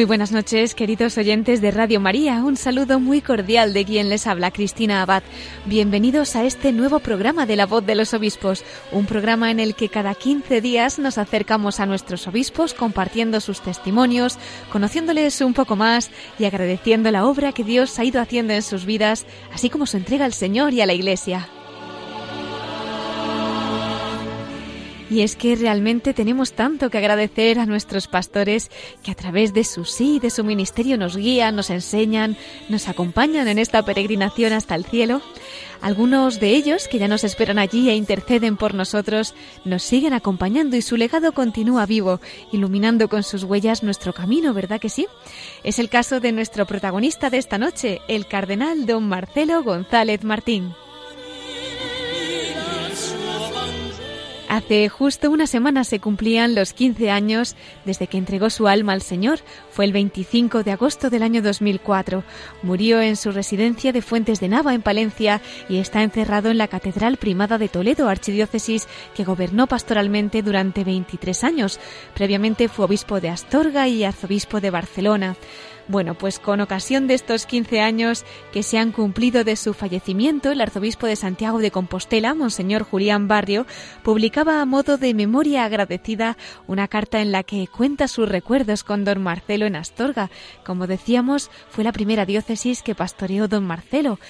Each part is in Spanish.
Muy buenas noches, queridos oyentes de Radio María. Un saludo muy cordial de quien les habla, Cristina Abad. Bienvenidos a este nuevo programa de La Voz de los Obispos, un programa en el que cada 15 días nos acercamos a nuestros obispos compartiendo sus testimonios, conociéndoles un poco más y agradeciendo la obra que Dios ha ido haciendo en sus vidas, así como su entrega al Señor y a la Iglesia. Y es que realmente tenemos tanto que agradecer a nuestros pastores que a través de su sí, de su ministerio nos guían, nos enseñan, nos acompañan en esta peregrinación hasta el cielo. Algunos de ellos, que ya nos esperan allí e interceden por nosotros, nos siguen acompañando y su legado continúa vivo, iluminando con sus huellas nuestro camino, ¿verdad que sí? Es el caso de nuestro protagonista de esta noche, el cardenal don Marcelo González Martín. Hace justo una semana se cumplían los 15 años desde que entregó su alma al Señor. Fue el 25 de agosto del año 2004. Murió en su residencia de Fuentes de Nava, en Palencia, y está encerrado en la Catedral Primada de Toledo, archidiócesis que gobernó pastoralmente durante 23 años. Previamente fue obispo de Astorga y arzobispo de Barcelona. Bueno, pues con ocasión de estos 15 años que se han cumplido de su fallecimiento, el arzobispo de Santiago de Compostela, Monseñor Julián Barrio, publicaba a modo de memoria agradecida una carta en la que cuenta sus recuerdos con don Marcelo en Astorga. Como decíamos, fue la primera diócesis que pastoreó don Marcelo.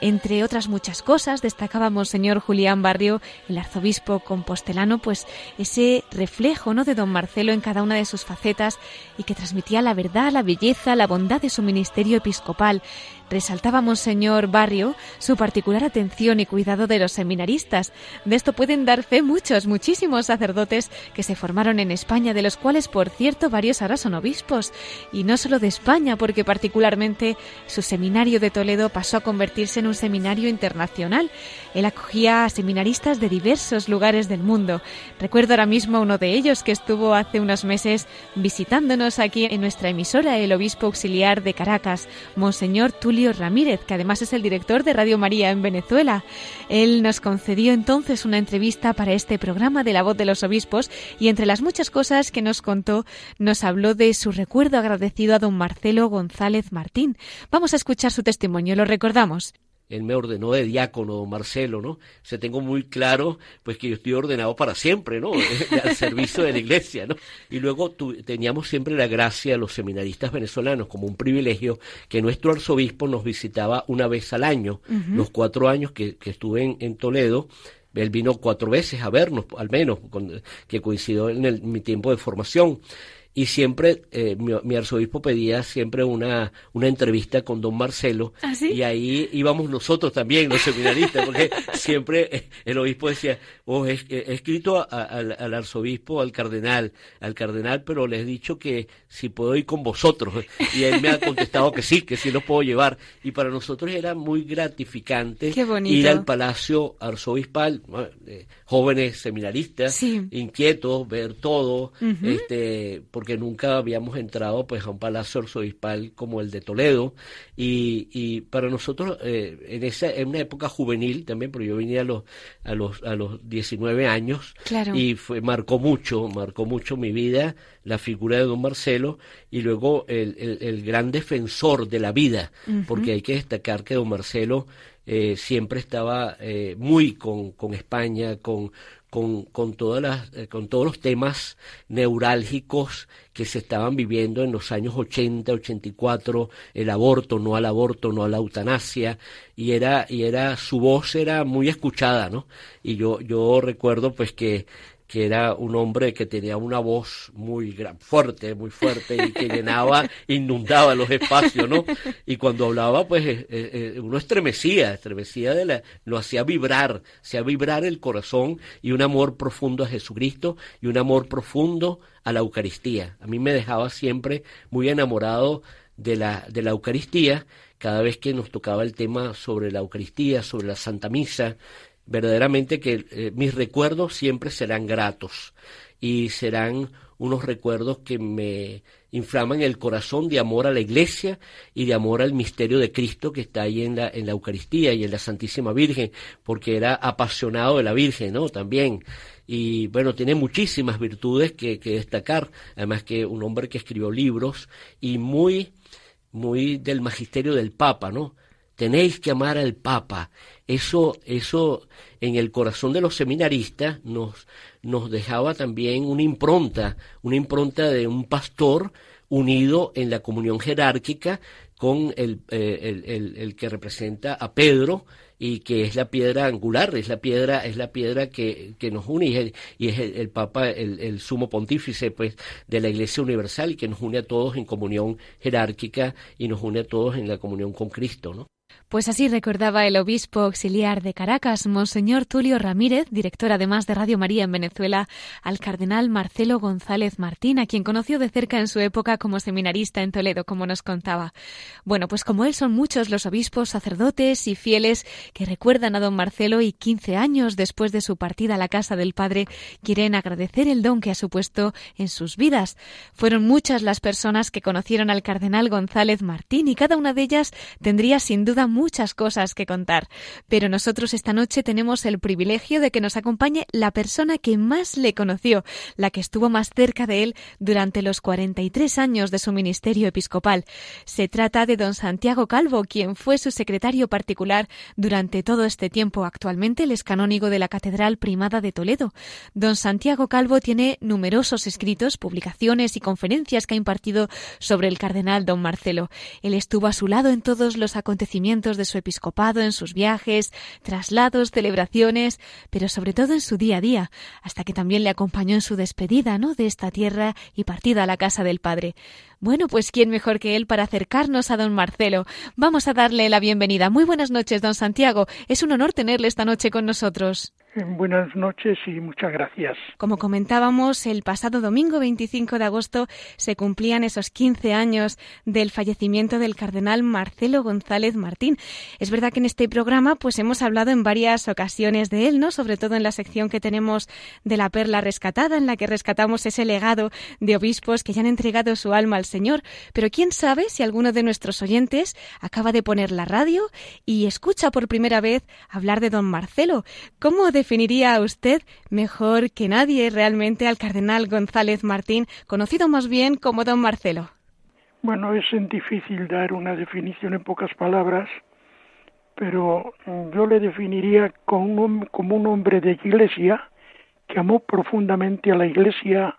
Entre otras muchas cosas, destacábamos, señor Julián Barrio, el arzobispo compostelano, pues ese reflejo ¿no? de don Marcelo en cada una de sus facetas y que transmitía la verdad, la belleza, la bondad de su ministerio episcopal. Resaltaba Monseñor Barrio su particular atención y cuidado de los seminaristas. De esto pueden dar fe muchos, muchísimos sacerdotes que se formaron en España, de los cuales, por cierto, varios ahora son obispos. Y no solo de España, porque particularmente su seminario de Toledo pasó a convertirse en un seminario internacional. Él acogía a seminaristas de diversos lugares del mundo. Recuerdo ahora mismo uno de ellos que estuvo hace unos meses visitándonos aquí en nuestra emisora, el obispo auxiliar de Caracas, Monseñor Tulio Ramírez, que además es el director de Radio María en Venezuela. Él nos concedió entonces una entrevista para este programa de la voz de los obispos y entre las muchas cosas que nos contó, nos habló de su recuerdo agradecido a don Marcelo González Martín. Vamos a escuchar su testimonio, lo recordamos él me ordenó de diácono, don Marcelo, ¿no? Se tengo muy claro, pues que yo estoy ordenado para siempre, ¿no? Al servicio de la iglesia, ¿no? Y luego teníamos siempre la gracia de los seminaristas venezolanos como un privilegio que nuestro arzobispo nos visitaba una vez al año, los cuatro años que, estuve en, Toledo, él vino cuatro veces a vernos, al menos, que coincidió en mi tiempo de formación y siempre eh, mi, arzobispo pedía siempre una, una entrevista con don Marcelo ¿Ah, y ahí íbamos nosotros también, los seminaristas, porque siempre el obispo decía, oh, he, escrito al, arzobispo, al cardenal, al cardenal, pero le he dicho que si puedo ir con vosotros y él me ha contestado que sí, que sí los puedo llevar. Y para nosotros era muy gratificante ir al palacio arzobispal, jóvenes seminaristas, inquietos, ver todo, este, porque que nunca habíamos entrado pues a un palacio arzobispal como el de Toledo. Y, y para nosotros eh, en esa en una época juvenil también porque yo vine a los a los a los 19 años y fue marcó mucho marcó mucho mi vida la figura de don Marcelo y luego el, el, gran defensor de la vida porque hay que destacar que don Marcelo eh, siempre estaba eh, muy con, con España, con, con, con, todas las, eh, con todos los temas neurálgicos que se estaban viviendo en los años 80, 84, el aborto, no al aborto, no a la eutanasia, y era, y era, su voz era muy escuchada, ¿no? Y yo, yo recuerdo pues que que era un hombre que tenía una voz muy gran, fuerte, muy fuerte y que llenaba, inundaba los espacios, ¿no? Y cuando hablaba, pues eh, eh, uno estremecía, estremecía de la, lo hacía vibrar, hacía vibrar el corazón y un amor profundo a Jesucristo y un amor profundo a la Eucaristía. A mí me dejaba siempre muy enamorado de la, de la Eucaristía, cada vez que nos tocaba el tema sobre la Eucaristía, sobre la Santa Misa, verdaderamente que eh, mis recuerdos siempre serán gratos y serán unos recuerdos que me inflaman el corazón de amor a la iglesia y de amor al misterio de Cristo que está ahí en la, en la Eucaristía y en la Santísima Virgen, porque era apasionado de la Virgen, ¿no? También. Y bueno, tiene muchísimas virtudes que, que destacar, además que un hombre que escribió libros y muy, muy del magisterio del Papa, ¿no? Tenéis que amar al Papa. Eso, eso en el corazón de los seminaristas nos, nos dejaba también una impronta, una impronta de un pastor unido en la comunión jerárquica con el, eh, el, el, que representa a Pedro y que es la piedra angular, es la piedra, es la piedra que, que nos une y es, y es el, Papa, el, sumo pontífice pues, de la Iglesia Universal y que nos une a todos en comunión jerárquica y nos une a todos en la comunión con Cristo, ¿no? Pues así recordaba el obispo auxiliar de Caracas, Monseñor Tulio Ramírez, director además de Radio María en Venezuela, al cardenal Marcelo González Martín, a quien conoció de cerca en su época como seminarista en Toledo, como nos contaba. Bueno, pues como él son muchos los obispos, sacerdotes y fieles que recuerdan a don Marcelo y 15 años después de su partida a la casa del Padre quieren agradecer el don que ha supuesto en sus vidas. Fueron muchas las personas que conocieron al cardenal González Martín y cada una de ellas tendría sin duda muchas cosas que contar, pero nosotros esta noche tenemos el privilegio de que nos acompañe la persona que más le conoció, la que estuvo más cerca de él durante los 43 años de su ministerio episcopal. Se trata de don Santiago Calvo, quien fue su secretario particular durante todo este tiempo. Actualmente él es canónigo de la Catedral Primada de Toledo. Don Santiago Calvo tiene numerosos escritos, publicaciones y conferencias que ha impartido sobre el cardenal don Marcelo. Él estuvo a su lado en todos los acontecimientos de su episcopado, en sus viajes, traslados, celebraciones, pero sobre todo en su día a día, hasta que también le acompañó en su despedida, ¿no? de esta tierra y partida a la casa del Padre. Bueno, pues quién mejor que él para acercarnos a don Marcelo. Vamos a darle la bienvenida. Muy buenas noches, don Santiago. Es un honor tenerle esta noche con nosotros. Buenas noches y muchas gracias. Como comentábamos, el pasado domingo 25 de agosto se cumplían esos 15 años del fallecimiento del cardenal Marcelo González Martín. Es verdad que en este programa pues hemos hablado en varias ocasiones de él, ¿no? Sobre todo en la sección que tenemos de la perla rescatada en la que rescatamos ese legado de obispos que ya han entregado su alma al Señor, pero quién sabe si alguno de nuestros oyentes acaba de poner la radio y escucha por primera vez hablar de don Marcelo. ¿Cómo definiría usted mejor que nadie realmente al cardenal González Martín, conocido más bien como don Marcelo? Bueno, es difícil dar una definición en pocas palabras, pero yo le definiría como un, como un hombre de iglesia que amó profundamente a la iglesia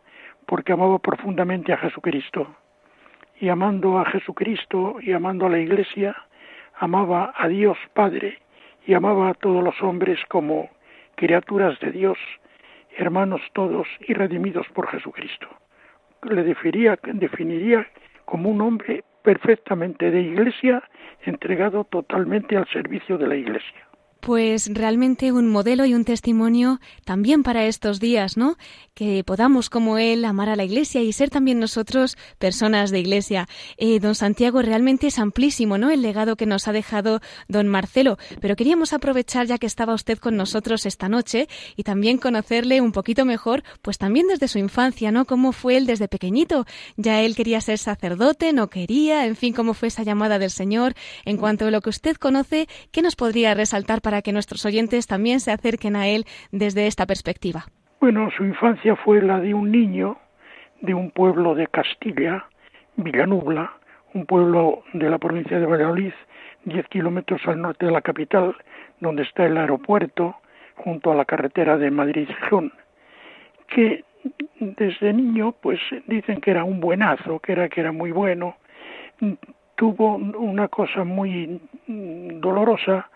porque amaba profundamente a Jesucristo y amando a Jesucristo y amando a la Iglesia, amaba a Dios Padre y amaba a todos los hombres como criaturas de Dios, hermanos todos y redimidos por Jesucristo. Le definiría, definiría como un hombre perfectamente de Iglesia, entregado totalmente al servicio de la Iglesia. Pues realmente un modelo y un testimonio también para estos días, ¿no? Que podamos como él amar a la Iglesia y ser también nosotros personas de Iglesia. Eh, don Santiago realmente es amplísimo, ¿no? El legado que nos ha dejado don Marcelo. Pero queríamos aprovechar ya que estaba usted con nosotros esta noche y también conocerle un poquito mejor, pues también desde su infancia, ¿no? Cómo fue él desde pequeñito. Ya él quería ser sacerdote, no quería, en fin, cómo fue esa llamada del Señor. En cuanto a lo que usted conoce, ¿qué nos podría resaltar para que nuestros oyentes también se acerquen a él desde esta perspectiva? Bueno, su infancia fue la de un niño de un pueblo de Castilla, Villanubla, un pueblo de la provincia de Valladolid, 10 kilómetros al norte de la capital, donde está el aeropuerto, junto a la carretera de Madrid-Gijón, que desde niño, pues dicen que era un buenazo, que era que era muy bueno, tuvo una cosa muy dolorosa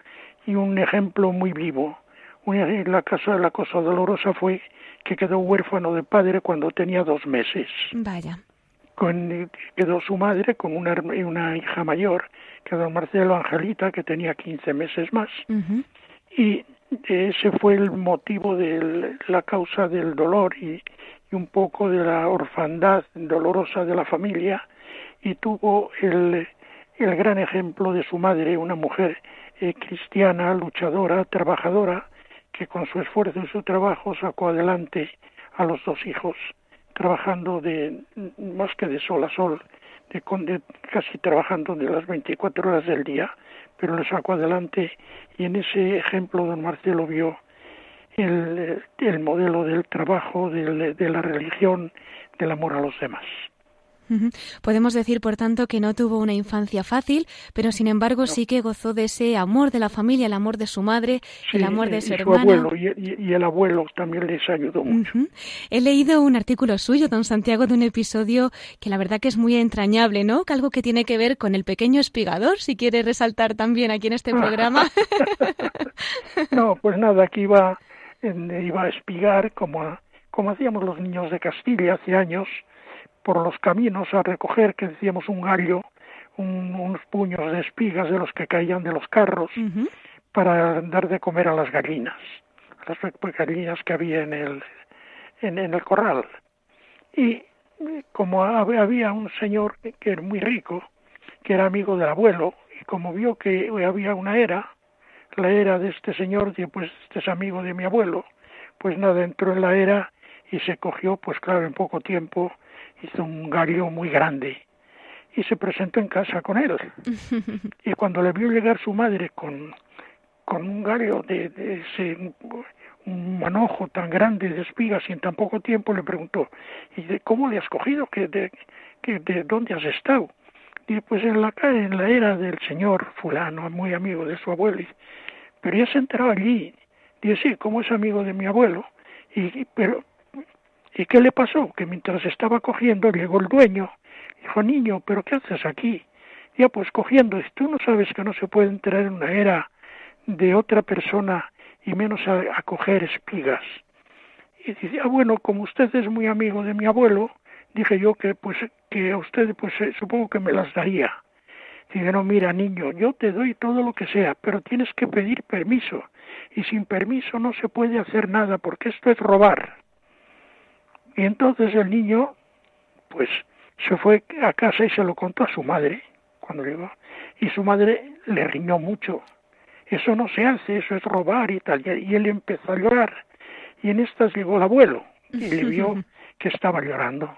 y un ejemplo muy vivo. Una, la, cosa, la cosa dolorosa fue que quedó huérfano de padre cuando tenía dos meses. Vaya. Con, quedó su madre con una, una hija mayor, que don Marcelo Angelita, que tenía 15 meses más. Y ese fue el motivo de la causa del dolor y, y, un poco de la orfandad dolorosa de la familia. Y tuvo el, el gran ejemplo de su madre, una mujer eh, cristiana, luchadora, trabajadora, que con su esfuerzo y su trabajo sacó adelante a los dos hijos, trabajando de más que de sol a sol, de, casi trabajando de las 24 horas del día, pero lo sacó adelante y en ese ejemplo don Marcelo vio el modelo del trabajo, de la religión, del amor a los demás. Podemos decir, por tanto, que no tuvo una infancia fácil, pero sin embargo sí que gozó de ese amor de la familia, el amor de su madre, el amor de su, hermano. Abuelo, y, el abuelo también les ayudó mucho. He leído un artículo suyo, don Santiago, de un episodio que la verdad que es muy entrañable, ¿no? Que algo que tiene que ver con el pequeño espigador, si quiere resaltar también aquí en este programa. no, pues nada, aquí iba, iba a espigar como, como hacíamos los niños de Castilla hace años, por los caminos a recoger, que decíamos un gallo, unos puños de espigas de los que caían de los carros, para dar de comer a las gallinas, las gallinas que había en el, en, el corral. Y como había un señor que era muy rico, que era amigo del abuelo, y como vio que había una era, la era de este señor, pues este es amigo de mi abuelo, pues nada, entró en la era y se cogió, pues claro, en poco tiempo hizo un gallo muy grande y se presentó en casa con él. y cuando le vio llegar su madre con, con un gallo de, ese un manojo tan grande de espigas y en tan poco tiempo le preguntó, ¿y de cómo le has cogido? ¿Que de, que de dónde has estado? Y pues en la en la era del señor fulano, muy amigo de su abuelo. Pero ya se enteró allí. Dice, sí, como es amigo de mi abuelo. Y, pero ¿Y qué le pasó? Que mientras estaba cogiendo llegó el dueño. Dijo, niño, ¿pero qué haces aquí? Ya pues cogiendo, tú no sabes que no se puede entrar en una era de otra persona y menos a, coger espigas. Y dice, ah, bueno, como usted es muy amigo de mi abuelo, dije yo que pues que a usted pues eh, supongo que me las daría. Dice, no, mira, niño, yo te doy todo lo que sea, pero tienes que pedir permiso. Y sin permiso no se puede hacer nada, porque esto es robar. Y entonces el niño, pues, se fue a casa y se lo contó a su madre cuando llegó. Y su madre le riñó mucho. Eso no se hace, eso es robar y tal. Y él empezó a llorar. Y en estas llegó el abuelo y le vio que estaba llorando.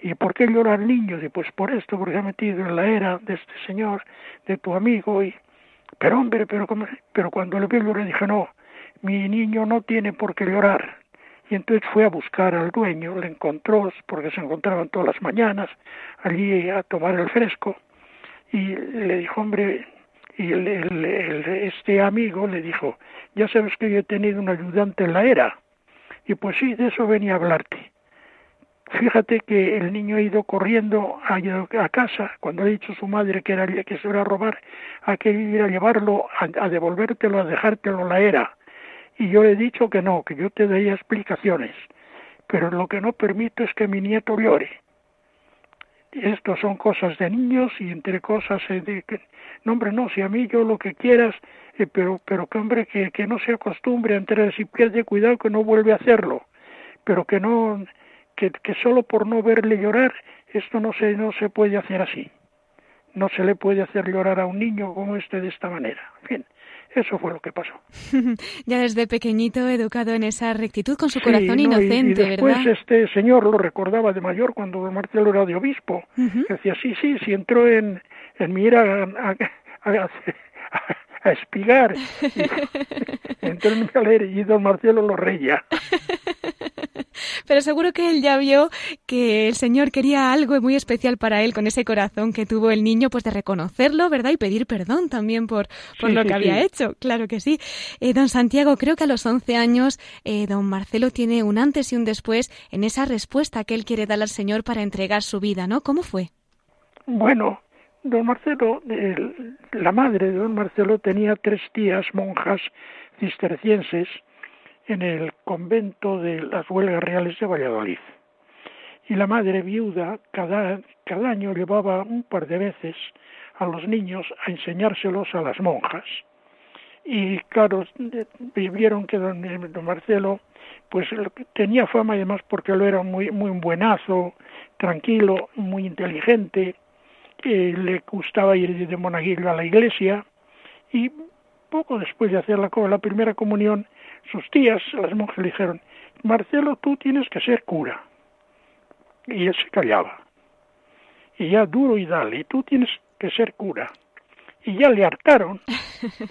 ¿Y por qué llora el niño? Y pues por esto, porque se ha metido en la era de este señor, de tu amigo. Y... Pero hombre, pero, pero cuando le vio le dije, no, mi niño no tiene por qué llorar y entonces fue a buscar al dueño, le encontró, porque se encontraban todas las mañanas allí a tomar el fresco, y le dijo, hombre, y el, este amigo le dijo, ya sabes que yo he tenido un ayudante en la era, y pues sí, de eso venía a hablarte. Fíjate que el niño ha ido corriendo a, a casa, cuando ha dicho su madre que, era, que se iba a robar, a que ir a llevarlo, a, a devolvértelo, a dejártelo en la era y yo he dicho que no, que yo te daría explicaciones, pero lo que no permito es que mi nieto llore. Esto son cosas de niños y entre cosas de que, no hombre, no, si a mí yo lo que quieras, eh, pero, pero que hombre, que, que no se acostumbre a entrar, si pierde cuidado que no vuelve a hacerlo, pero que no, que, que solo por no verle llorar, esto no se, no se puede hacer así. No se le puede hacer llorar a un niño como este de esta manera. Bien, eso fue lo que pasó. ya desde pequeñito educado en esa rectitud con su corazón inocente, y, después este señor lo recordaba de mayor cuando don Marcelo era de obispo. Decía, sí, sí, sí entró en, en mi era a, a espigar. Y, entró en mi galera y don Marcelo lo reía. Pero seguro que él ya vio que el Señor quería algo muy especial para él con ese corazón que tuvo el niño, pues de reconocerlo, ¿verdad? Y pedir perdón también por, por lo que había hecho. Claro que sí. Eh, don Santiago, creo que a los 11 años eh, don Marcelo tiene un antes y un después en esa respuesta que él quiere dar al Señor para entregar su vida, ¿no? ¿Cómo fue? Bueno, don Marcelo, la madre de don Marcelo tenía tres tías monjas cistercienses en el convento de las huelgas reales de Valladolid. Y la madre viuda cada, cada año llevaba un par de veces a los niños a enseñárselos a las monjas. Y claro, vieron que don, Marcelo pues tenía fama además porque lo era muy muy buenazo, tranquilo, muy inteligente, eh, le gustaba ir de monaguillo a la iglesia y poco después de hacer la, la primera comunión, sus tías, las monjas, le dijeron, Marcelo, tú tienes que ser cura. Y él se callaba. Y ya duro y dale, y tú tienes que ser cura. Y ya le hartaron.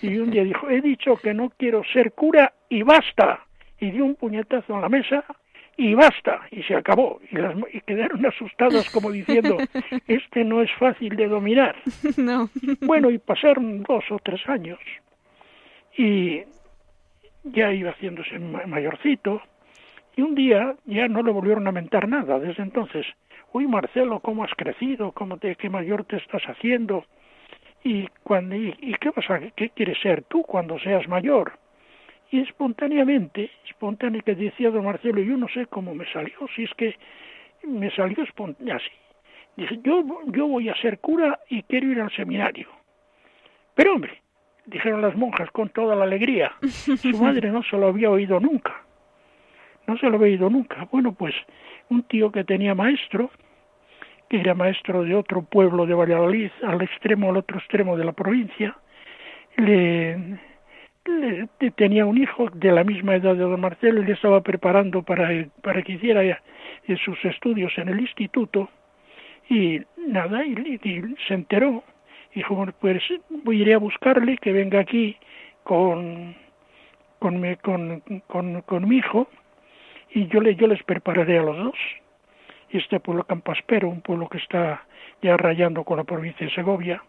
Y un día dijo, he dicho que no quiero ser cura y basta. Y dio un puñetazo en la mesa y basta. Y se acabó. Y, las, y quedaron asustadas como diciendo, este no es fácil de dominar. No. Bueno, y pasaron dos o tres años. Y ya iba haciéndose mayorcito. Y un día ya no le volvieron a mentar nada. Desde entonces, uy Marcelo, ¿cómo has crecido? ¿Cómo te, ¿Qué mayor te estás haciendo? ¿Y, cuando, y, qué, vas a, qué quieres ser tú cuando seas mayor? Y espontáneamente, espontáneamente decía don Marcelo, yo no sé cómo me salió, si es que me salió espontáneamente así. Dice, yo, yo voy a ser cura y quiero ir al seminario. Pero hombre, dijeron las monjas con toda la alegría, su madre no se lo había oído nunca. No se lo había oído nunca. Bueno, pues un tío que tenía maestro, que era maestro de otro pueblo de Valladolid, al extremo, al otro extremo de la provincia, le, tenía un hijo de la misma edad de don Marcelo y le estaba preparando para, para que hiciera sus estudios en el instituto y nada, y, se enteró. Dijo, bueno, pues voy a buscarle, que venga aquí con, con, con, con, con mi hijo y yo, le, yo les prepararé a los dos. Y este pueblo Campaspero, un pueblo que está ya rayando con la provincia de Segovia,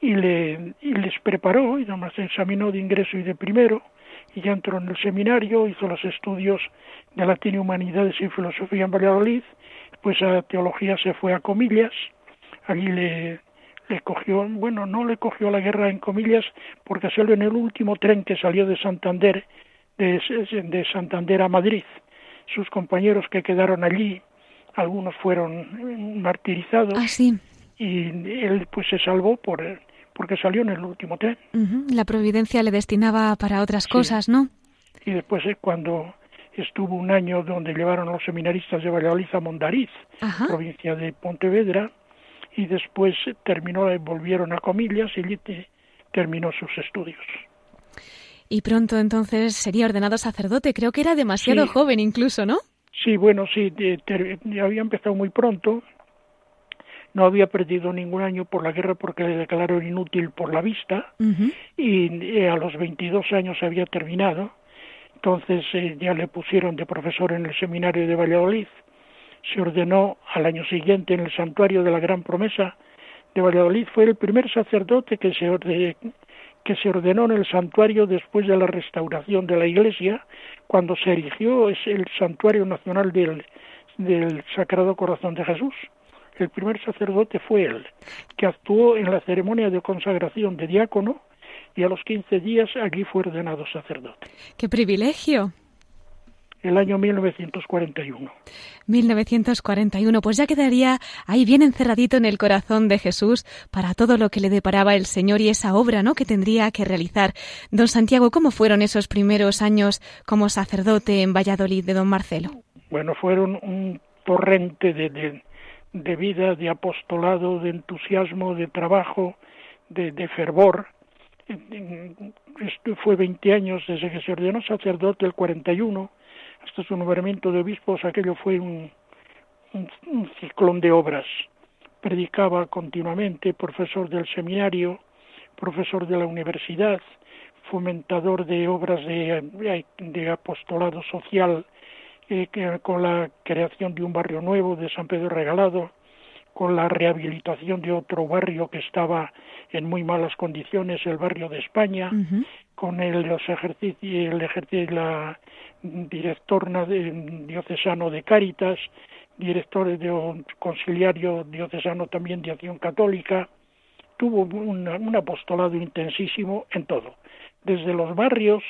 y, le, y les preparó, y nomás examinó de ingreso y de primero, y ya entró en el seminario, hizo los estudios de latín y humanidades y filosofía en Valladolid, pues a teología se fue a comillas, allí le, le cogió, bueno, no le cogió la guerra en comillas, porque salió en el último tren que salió de Santander, de, de Santander a Madrid, sus compañeros que quedaron allí, algunos fueron martirizados. Ah, sí. Y él pues se salvó por porque salió en el último tren. La providencia le destinaba para otras cosas, ¿no? Y después eh, cuando estuvo un año donde llevaron a los seminaristas de Valladolid a Mondariz, provincia de Pontevedra, y después terminó, volvieron a Comillas y terminó sus estudios. Y pronto entonces sería ordenado sacerdote. Creo que era demasiado joven incluso, ¿no? Sí, bueno, sí, había empezado muy pronto. No había perdido ningún año por la guerra porque le declararon inútil por la vista. Y eh, a los 22 años había terminado. Entonces eh, ya le pusieron de profesor en el seminario de Valladolid. Se ordenó al año siguiente en el santuario de la Gran Promesa de Valladolid. Fue el primer sacerdote que se, que se ordenó en el santuario después de la restauración de la iglesia, cuando se erigió es el santuario nacional del, del Sagrado Corazón de Jesús. El primer sacerdote fue él, que actuó en la ceremonia de consagración de diácono y a los 15 días allí fue ordenado sacerdote. ¡Qué privilegio! El año 1941. 1941, pues ya quedaría ahí bien encerradito en el corazón de Jesús para todo lo que le deparaba el Señor y esa obra, ¿no? que tendría que realizar. Don Santiago, ¿cómo fueron esos primeros años como sacerdote en Valladolid de don Marcelo? Bueno, fueron un torrente de, de, vida, de apostolado, de entusiasmo, de trabajo, de, de fervor. Esto fue 20 años desde que se ordenó sacerdote el 41 hasta su nombramiento de obispos, aquello fue un, ciclón de obras. Predicaba continuamente, profesor del seminario, profesor de la universidad, fomentador de obras de, de apostolado social, eh, con la creación de un barrio nuevo de San Pedro Regalado, con la rehabilitación de otro barrio que estaba en muy malas condiciones, el barrio de España, con el, los ejercicios, el ejercicio, la director diocesano de Cáritas, director de conciliario diocesano también de Acción Católica, tuvo un apostolado intensísimo en todo, desde los barrios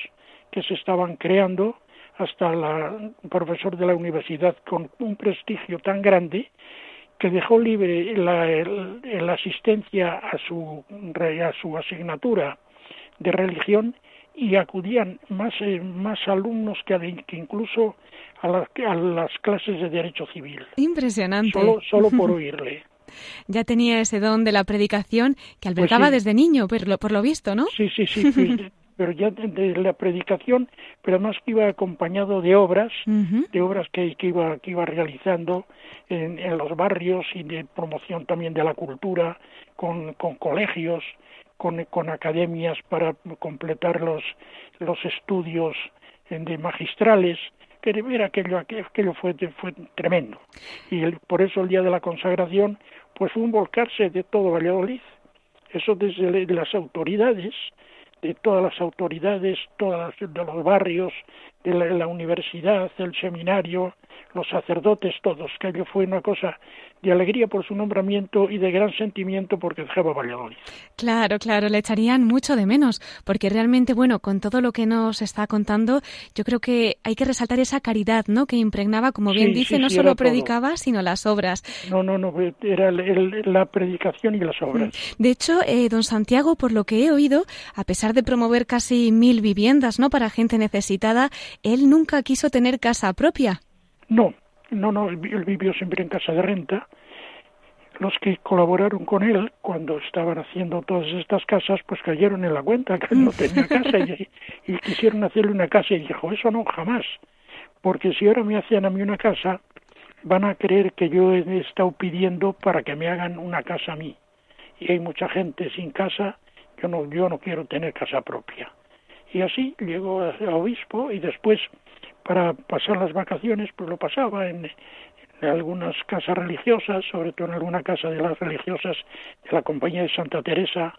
que se estaban creando hasta la, profesor de la universidad con un prestigio tan grande que dejó libre la, asistencia a su, a su asignatura de religión y acudían más, eh, más alumnos que, que incluso a, a, las clases de derecho civil. Impresionante. Solo, solo por oírle. ya tenía ese don de la predicación que pues albergaba desde niño, por lo, por lo visto, ¿no? Sí, sí, sí. pero ya de, la predicación, pero además que iba acompañado de obras, de obras que, que, iba, que iba realizando en, en, los barrios y de promoción también de la cultura, con, con colegios, con, con academias para completar los, los estudios de magistrales, que ver aquello, aquello fue, fue tremendo. Y por eso el día de la consagración, pues fue un volcarse de todo Valladolid. Eso desde las autoridades, de todas las autoridades, todas de los barrios, de la, universidad, el seminario, los sacerdotes, todos, que ello fue una cosa de alegría por su nombramiento y de gran sentimiento porque dejaba Valladolid. Claro, claro, le echarían mucho de menos, porque realmente, bueno, con todo lo que nos está contando, yo creo que hay que resaltar esa caridad, ¿no?, que impregnaba, como bien dice, no solo predicaba, sino las obras. No, no, no, era la predicación y las obras. De hecho, eh, don Santiago, por lo que he oído, a pesar de promover casi mil viviendas, ¿no?, para gente necesitada, él nunca quiso tener casa propia. No, no, no, él vivió siempre en casa de renta. Los que colaboraron con él cuando estaban haciendo todas estas casas, pues cayeron en la cuenta que no tenía casa y, y quisieron hacerle una casa y dijo, eso no, jamás. Porque si ahora me hacían a mí una casa, van a creer que yo he estado pidiendo para que me hagan una casa a mí. Y hay mucha gente sin casa, yo no, yo no quiero tener casa propia. Y así llegó a obispo y después para pasar las vacaciones, pues lo pasaba en, algunas casas religiosas, sobre todo en alguna casa de las religiosas de la Compañía de Santa Teresa,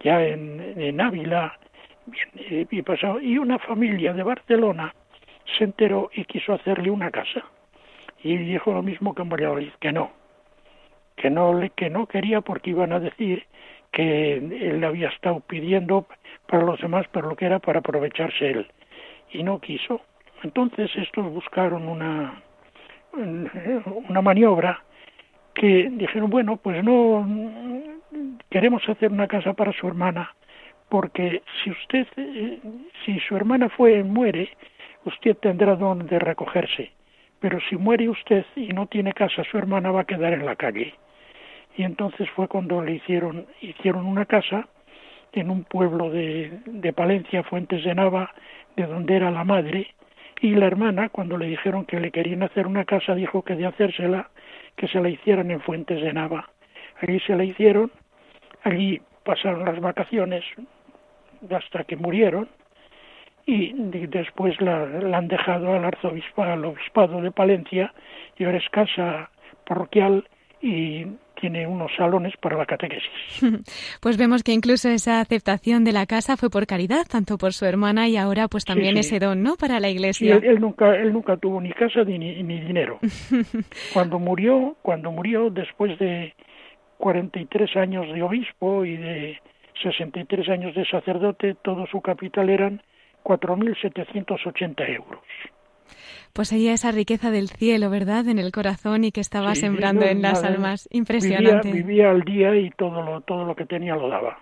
ya en, Ávila, y, pasaba, y una familia de Barcelona se enteró y quiso hacerle una casa. Y dijo lo mismo que en Valladolid, que no, que no, que no quería porque iban a decir que él había estado pidiendo para los demás, pero lo que era para aprovecharse él. Y no quiso. Entonces estos buscaron una, una maniobra que dijeron, bueno, pues no queremos hacer una casa para su hermana, porque si usted, si su hermana fue muere, usted tendrá donde recogerse, pero si muere usted y no tiene casa, su hermana va a quedar en la calle. Y entonces fue cuando le hicieron, hicieron una casa en un pueblo de, de Palencia, Fuentes de Nava, de donde era la madre, y la hermana, cuando le dijeron que le querían hacer una casa, dijo que de hacérsela, que se la hicieran en Fuentes de Nava. Allí se la hicieron, allí pasaron las vacaciones hasta que murieron y después la, la han dejado al arzobispado, al obispado de Palencia y ahora es casa parroquial y tiene unos salones para la catequesis. Pues vemos que incluso esa aceptación de la casa fue por caridad, tanto por su hermana y ahora pues también ese don, ¿no? Para la iglesia. él, nunca, él nunca tuvo ni casa ni, ni dinero. cuando murió, cuando murió después de 43 años de obispo y de 63 años de sacerdote, todo su capital eran 4.780 euros poseía esa riqueza del cielo, ¿verdad?, en el corazón y que estaba sembrando en las almas. Impresionante. Vivía, al día y todo lo, todo lo que tenía lo daba.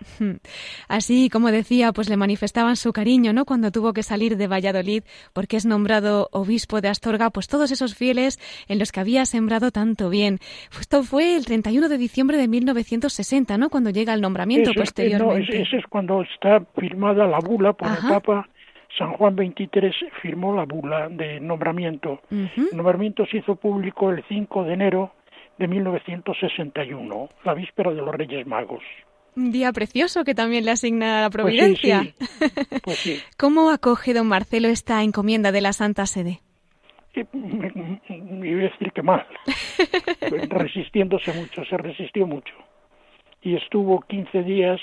Así, como decía, pues le manifestaban su cariño, ¿no?, cuando tuvo que salir de Valladolid, porque es nombrado obispo de Astorga, pues todos esos fieles en los que había sembrado tanto bien. Esto fue el 31 de diciembre de 1960, ¿no?, cuando llega el nombramiento posteriormente. ese, es cuando está firmada la bula por el Papa San Juan XXIII firmó la bula de nombramiento. El nombramiento se hizo público el 5 de enero de 1961, la víspera de los Reyes Magos. Un día precioso que también le asigna la pues providencia. Pues sí, ¿Cómo acoge don Marcelo esta encomienda de la Santa Sede? Iba a decir que mal, resistiéndose mucho, se resistió mucho. Y estuvo 15 días,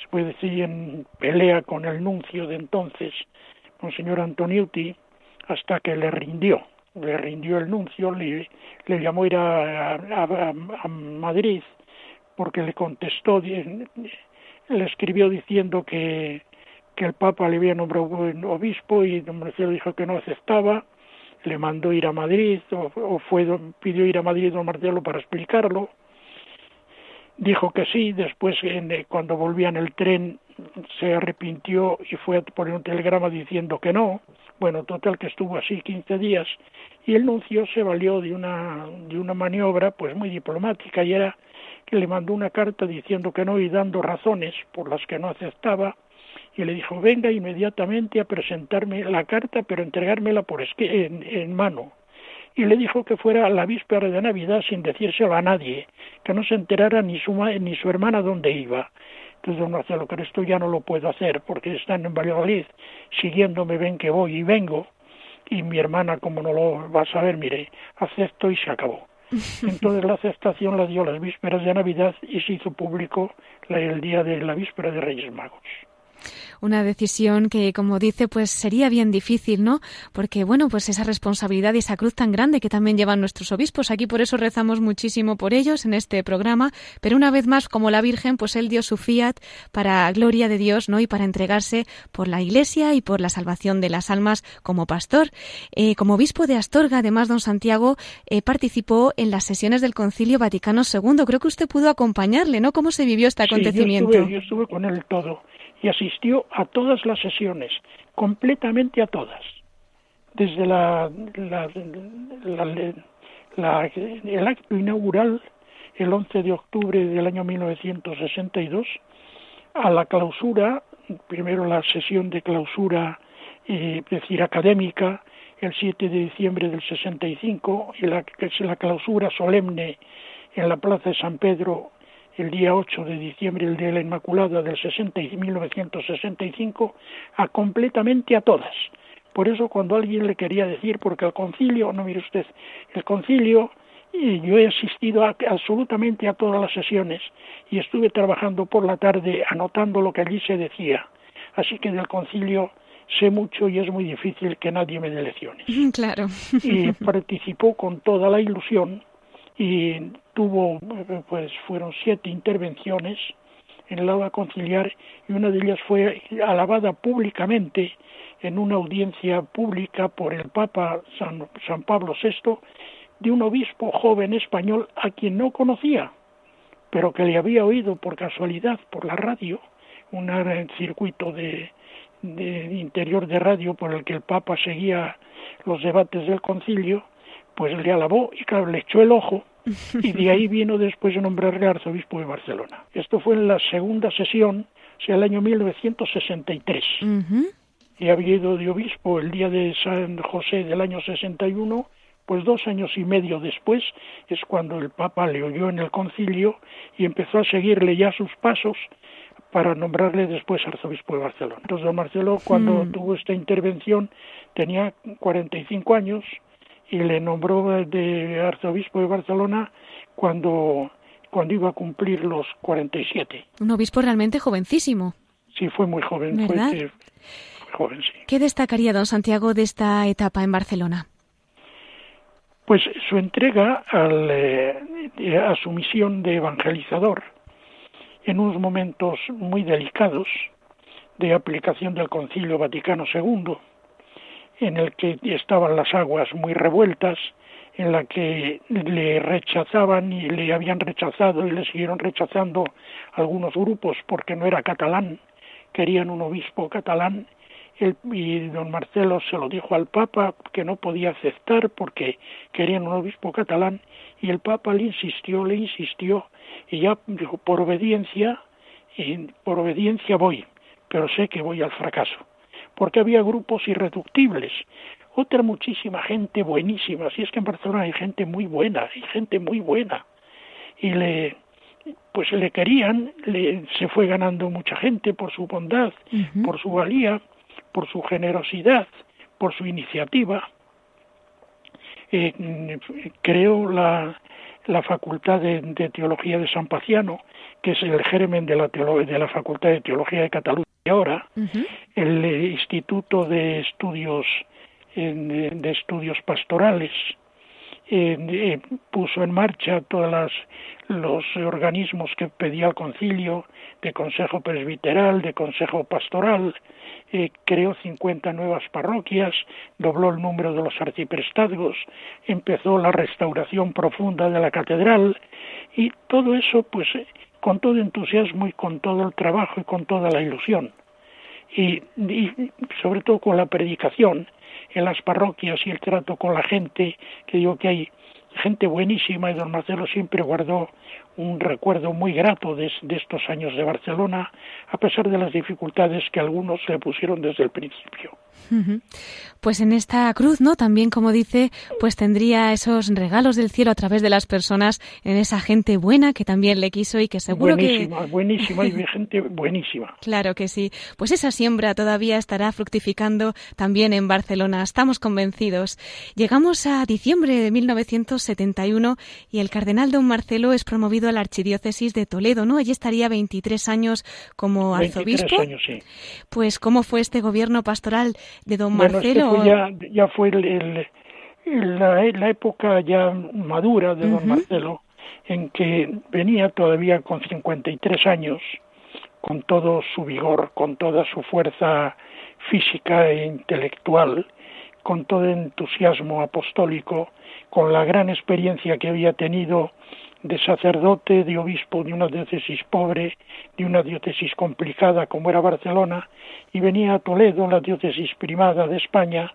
se puede decir, en pelea con el nuncio de entonces, Monseñor Antoniuti hasta que le rindió, le rindió el nuncio, le, le llamó ir a, a, Madrid porque le contestó, le escribió diciendo que, que el Papa le había nombrado obispo y don Marcelo dijo que no aceptaba, le mandó ir a Madrid o, fue pidió ir a Madrid don Marcelo para explicarlo. Dijo que sí, después cuando volvía en el tren se arrepintió y fue a poner un telegrama diciendo que no. Bueno, total que estuvo así 15 días y el nuncio se valió de una de una maniobra pues muy diplomática y era que le mandó una carta diciendo que no y dando razones por las que no aceptaba y le dijo venga inmediatamente a presentarme la carta pero entregármela por en, en mano y le dijo que fuera a la víspera de Navidad sin decírselo a nadie, que no se enterara ni su, ni su hermana dónde iba. Entonces, don Marcelo, que esto ya no lo puedo hacer porque están en Valladolid siguiéndome, ven que voy y vengo, y mi hermana, como no lo va a saber, mire, acepto y se acabó. Entonces la aceptación la dio las vísperas de Navidad y se hizo público el día de la víspera de Reyes Magos una decisión que, como dice, pues sería bien difícil, ¿no? Porque, bueno, pues esa responsabilidad y esa cruz tan grande que también llevan nuestros obispos. Aquí por eso rezamos muchísimo por ellos en este programa. Pero una vez más, como la Virgen, pues él dio su fiat para gloria de Dios, ¿no? Y para entregarse por la Iglesia y por la salvación de las almas como pastor. Eh, como obispo de Astorga, además, don Santiago eh, participó en las sesiones del Concilio Vaticano II. Creo que usted pudo acompañarle, ¿no? ¿Cómo se vivió este acontecimiento? yo, estuve, yo estuve con él todo y asistió a todas las sesiones, completamente a todas. Desde la, el acto inaugural, el 11 de octubre del año 1962, a la clausura, primero la sesión de clausura, eh, es decir, académica, el 7 de diciembre del 65, y la, la clausura solemne en la Plaza de San Pedro el día 8 de diciembre, el de la Inmaculada del 60 y 1965, a completamente a todas. Por eso cuando alguien le quería decir, porque el concilio, no mire usted, el concilio, y yo he asistido absolutamente a todas las sesiones y estuve trabajando por la tarde anotando lo que allí se decía. Así que del concilio sé mucho y es muy difícil que nadie me dé lecciones. Claro. Y participó con toda la ilusión y tuvo, pues fueron siete intervenciones en el aula conciliar y una de ellas fue alabada públicamente en una audiencia pública por el Papa San, San Pablo VI de un obispo joven español a quien no conocía, pero que le había oído por casualidad por la radio, un circuito de, de interior de radio por el que el Papa seguía los debates del concilio, pues le alabó y claro, le echó el ojo y de ahí vino después de nombrarle arzobispo de Barcelona. Esto fue en la segunda sesión, o sea, el año 1963. Y había ido de obispo el día de San José del año 61, pues dos años y medio después es cuando el Papa le oyó en el concilio y empezó a seguirle ya sus pasos para nombrarle después arzobispo de Barcelona. Entonces, don Marcelo, cuando mm. tuvo esta intervención, tenía 45 años, y le nombró de arzobispo de Barcelona cuando, cuando iba a cumplir los 47. Un obispo realmente jovencísimo. Sí, fue muy joven. ¿Verdad? Fue, joven, sí. ¿Qué destacaría don Santiago de esta etapa en Barcelona? Pues su entrega al, eh, a su misión de evangelizador en unos momentos muy delicados de aplicación del Concilio Vaticano II en el que estaban las aguas muy revueltas, en la que le rechazaban y le habían rechazado y le siguieron rechazando algunos grupos porque no era catalán, querían un obispo catalán y don Marcelo se lo dijo al Papa que no podía aceptar porque querían un obispo catalán y el Papa le insistió, le insistió y ya dijo por obediencia, por obediencia voy, pero sé que voy al fracaso porque había grupos irreductibles. Otra muchísima gente buenísima, si es que en Barcelona hay gente muy buena, hay gente muy buena. Y le, pues le querían, le, se fue ganando mucha gente por su bondad, por su valía, por su generosidad, por su iniciativa. Eh, creo la, la Facultad de, Teología de San Paciano, que es el germen de la, de la Facultad de Teología de Cataluña ahora, el Instituto de Estudios de, Estudios Pastorales eh, puso en marcha todos los organismos que pedía el concilio, de consejo presbiteral, de consejo pastoral, eh, creó 50 nuevas parroquias, dobló el número de los arciprestazgos, empezó la restauración profunda de la catedral y todo eso pues con todo entusiasmo y con todo el trabajo y con toda la ilusión. y sobre todo con la predicación en las parroquias y el trato con la gente, que digo que hay gente buenísima y don Marcelo siempre guardó un recuerdo muy grato de, estos años de Barcelona, a pesar de las dificultades que algunos le pusieron desde el principio. Pues en esta cruz, ¿no? También, como dice, pues tendría esos regalos del cielo a través de las personas, en esa gente buena que también le quiso y que seguro buenísima, que... Buenísima, y gente buenísima. Claro que sí. Pues esa siembra todavía estará fructificando también en Barcelona, estamos convencidos. Llegamos a diciembre de 1971 y el cardenal don Marcelo es promovido a la archidiócesis de Toledo, ¿no? Allí estaría 23 años como arzobispo. Años, sí. Pues, ¿cómo fue este gobierno pastoral de don Marcelo? Ya, ya fue el, la, época ya madura de don Marcelo, en que venía todavía con 53 años, con todo su vigor, con toda su fuerza física e intelectual, con todo entusiasmo apostólico, con la gran experiencia que había tenido de sacerdote, de obispo de una diócesis pobre, de una diócesis complicada como era Barcelona, y venía a Toledo, la diócesis primada de España,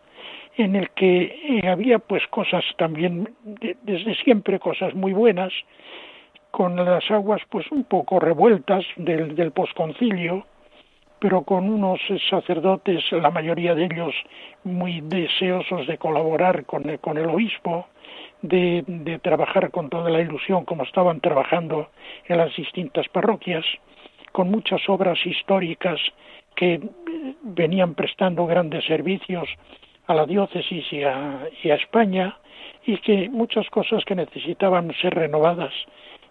en el que eh, había pues cosas también desde siempre cosas muy buenas con las aguas pues un poco revueltas del, del posconcilio pero con unos sacerdotes la mayoría de ellos muy deseosos de colaborar con con el obispo de, trabajar con toda la ilusión como estaban trabajando en las distintas parroquias, con muchas obras históricas que venían prestando grandes servicios a la diócesis y a, y a España y que muchas cosas que necesitaban ser renovadas.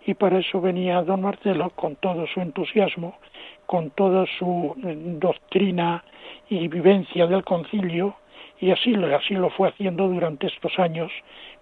Y para eso venía don Marcelo con todo su entusiasmo, con toda su doctrina y vivencia del concilio y así, así lo fue haciendo durante estos años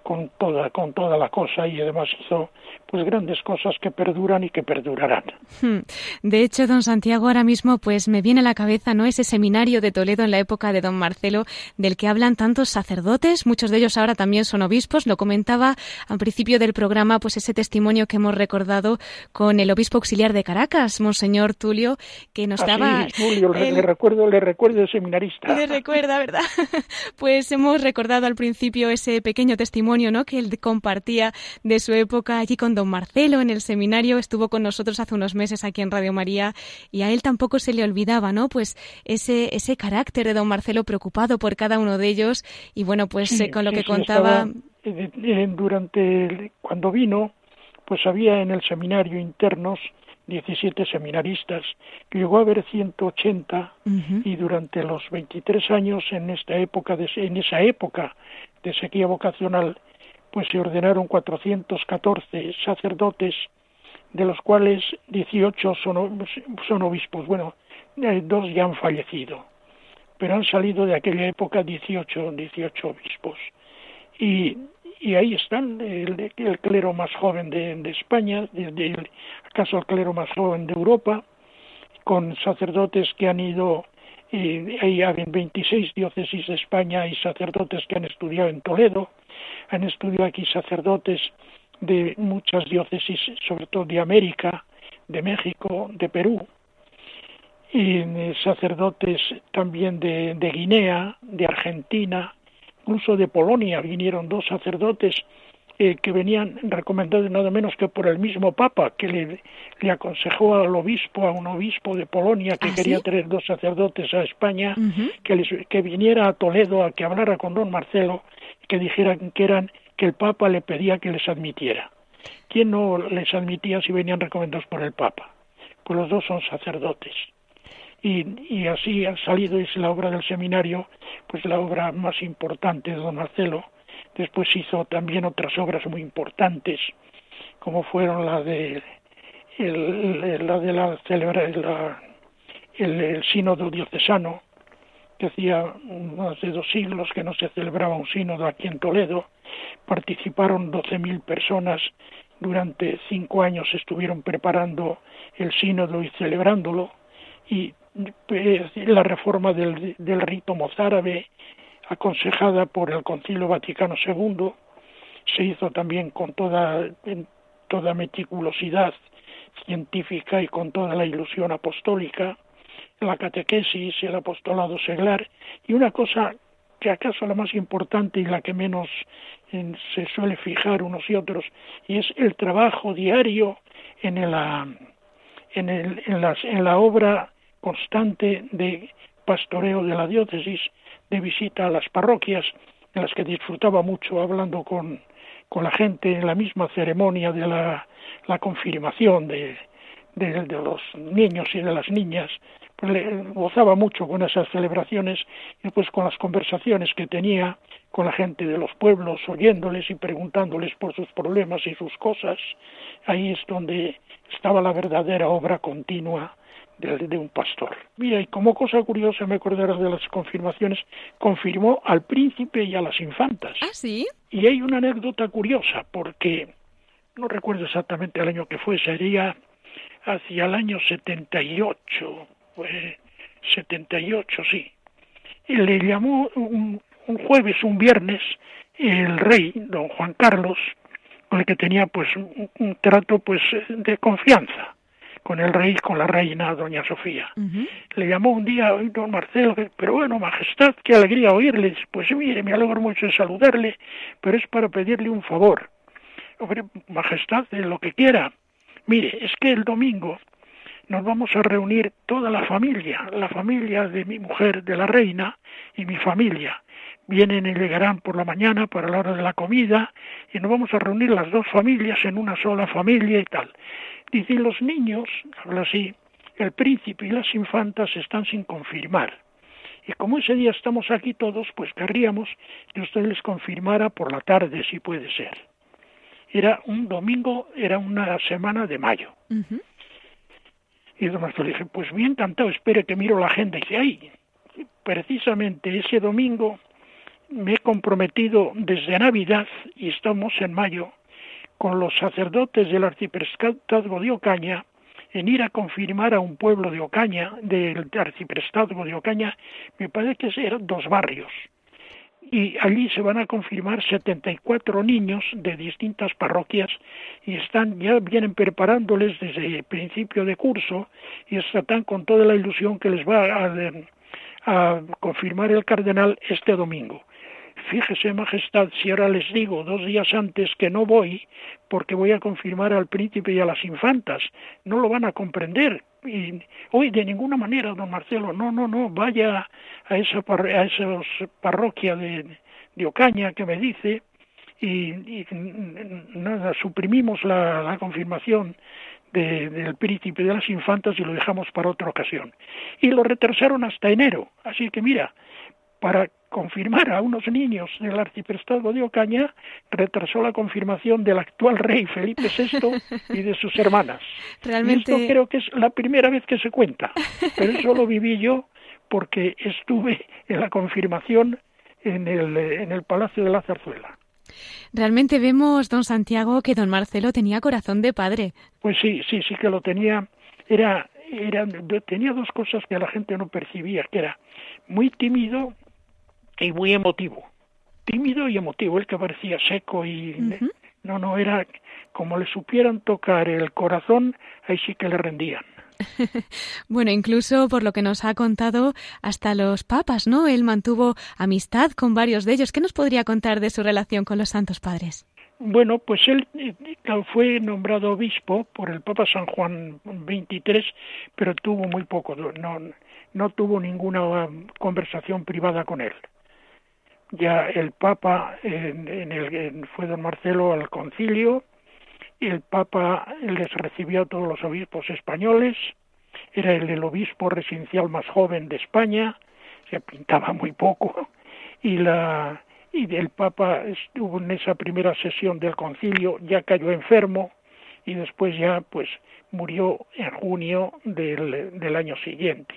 con toda, con toda la cosa y además hizo pues grandes cosas que perduran y que perdurarán. Hmm. De hecho, don Santiago, ahora mismo pues me viene a la cabeza no ese seminario de Toledo en la época de don Marcelo del que hablan tantos sacerdotes, muchos de ellos ahora también son obispos. Lo comentaba al principio del programa pues ese testimonio que hemos recordado con el obispo auxiliar de Caracas, monseñor Tulio, que nos daba Tulio, le recuerdo, le recuerdo el seminarista. Le recuerda, ¿verdad? pues hemos recordado al principio ese pequeño testimonio, ¿no? que él compartía de su época allí con don Marcelo en el seminario, estuvo con nosotros hace unos meses aquí en Radio María y a él tampoco se le olvidaba, ¿no? Pues ese, ese carácter de don Marcelo preocupado por cada uno de ellos y bueno, pues eh, con lo que contaba... durante, cuando vino, pues había en el seminario internos 17 seminaristas, llegó a haber 180 y durante los 23 años en esta época de, en esa época de sequía vocacional pues se ordenaron 414 sacerdotes, de los cuales 18 son, son obispos. Bueno, eh, dos ya han fallecido, pero han salido de aquella época 18, 18 obispos. Y, y ahí están, el, el, clero más joven de, España, acaso el clero más joven de Europa, con sacerdotes que han ido y hay 26 diócesis de España y sacerdotes que han estudiado en Toledo, han estudiado aquí sacerdotes de muchas diócesis, sobre todo de América, de México, de Perú, y eh, sacerdotes también de, de Guinea, de Argentina, incluso de Polonia vinieron dos sacerdotes eh, que venían recomendados nada menos que por el mismo Papa, que le, le aconsejó al obispo, a un obispo de Polonia que ¿Ah, quería traer dos sacerdotes a España, que, que viniera a Toledo a que hablara con don Marcelo que dijeran que eran que el Papa le pedía que les admitiera. ¿Quién no les admitía si venían recomendados por el Papa? Pues los dos son sacerdotes. Y, y así ha salido, es la obra del seminario, pues la obra más importante de don Marcelo. Después hizo también otras obras muy importantes, como fueron la de la de la, celebra, el, el sínodo diocesano, que hacía de dos siglos que no se celebraba un sínodo aquí en Toledo, participaron 12.000 personas. Durante cinco años estuvieron preparando el sínodo y celebrándolo. Y pues, la reforma del rito mozárabe aconsejada por el Concilio Vaticano II se hizo también con toda, meticulosidad científica y con toda la ilusión apostólica, la catequesis, el apostolado seglar y una cosa que acaso la más importante y la que menos se suele fijar unos y otros, y es el trabajo diario en la, en, el, en, las, en la obra constante de pastoreo de la diócesis, de visita a las parroquias, en las que disfrutaba mucho hablando con, con la gente en la misma ceremonia de la, la confirmación de, de, los niños y de las niñas, pues le gozaba mucho con esas celebraciones y pues con las conversaciones que tenía con la gente de los pueblos, oyéndoles y preguntándoles por sus problemas y sus cosas, ahí es donde estaba la verdadera obra continua de, de, un pastor. Mira, y como cosa curiosa me acordarás de las confirmaciones, confirmó al príncipe y a las infantas. ¿Ah, sí? Y hay una anécdota curiosa, porque no recuerdo exactamente el año que fue, sería hacia el año 78, fue 78, sí. Y le llamó un, un jueves, un viernes, el rey, don Juan Carlos, con el que tenía pues un, un trato pues de confianza con el rey, con la reina, doña Sofía. Uh -huh. Le llamó un día, don Marcelo, pero bueno, majestad, qué alegría oírles. Pues mire, me alegro mucho de saludarle, pero es para pedirle un favor. Hombre, majestad, de lo que quiera. Mire, es que el domingo nos vamos a reunir toda la familia, la familia de mi mujer, de la reina, y mi familia. Vienen y llegarán por la mañana para la hora de la comida y nos vamos a reunir las dos familias en una sola familia y tal. Dice, y los niños, habla así, el príncipe y las infantas están sin confirmar. Y como ese día estamos aquí todos, pues querríamos que usted les confirmara por la tarde, si puede ser. Era un domingo, era una semana de mayo. Uh -huh. Y don Marcelo dije, pues bien encantado, espere que miro la agenda. Y dice, ay, precisamente ese domingo me he comprometido desde Navidad, y estamos en mayo, con los sacerdotes del arciprestazgo de Ocaña en ir a confirmar a un pueblo de Ocaña, del arciprestazgo de Ocaña, me parece que eran dos barrios. Y allí se van a confirmar 74 niños de distintas parroquias y están ya vienen preparándoles desde el principio de curso y están con toda la ilusión que les va a, a confirmar el cardenal este domingo. Fíjese, Majestad, si ahora les digo dos días antes que no voy, porque voy a confirmar al príncipe y a las infantas, no lo van a comprender. Y hoy de ninguna manera, don Marcelo, no, no, no, vaya a esa, a esa parroquia de, de Ocaña que me dice, y, y nada, suprimimos la, la confirmación de, del príncipe de las infantas y lo dejamos para otra ocasión. Y lo retrasaron hasta enero. Así que mira, para confirmar a unos niños del arciprestazgo de Ocaña, retrasó la confirmación del actual rey Felipe VI y de sus hermanas. Realmente... Y esto creo que es la primera vez que se cuenta, pero eso lo viví yo porque estuve en la confirmación en el, en el Palacio de la Zarzuela. Realmente vemos, don Santiago, que don Marcelo tenía corazón de padre. Pues sí, sí, sí que lo tenía. Era, era, tenía dos cosas que la gente no percibía, que era muy tímido y muy emotivo. Tímido y emotivo, el que parecía seco y... Uh -huh. No, no, era como le supieran tocar el corazón, ahí sí que le rendían. bueno, incluso por lo que nos ha contado, hasta los papas, ¿no? Él mantuvo amistad con varios de ellos. ¿Qué nos podría contar de su relación con los santos padres? Bueno, pues él fue nombrado obispo por el Papa San Juan XXIII, pero tuvo muy poco, no, no tuvo ninguna conversación privada con él ya el Papa en, en el, en, fue don Marcelo al concilio el Papa les recibió a todos los obispos españoles, era el, obispo residencial más joven de España, se pintaba muy poco y la y el Papa estuvo en esa primera sesión del concilio, ya cayó enfermo y después ya pues murió en junio del año siguiente.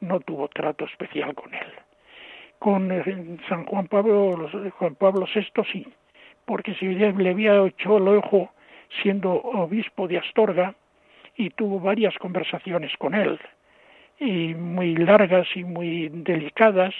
No tuvo trato especial con él Con eh, San Juan Pablo, Juan Pablo VI sí, porque si le había hecho el ojo siendo obispo de Astorga y tuvo varias conversaciones con él, y muy largas y muy delicadas,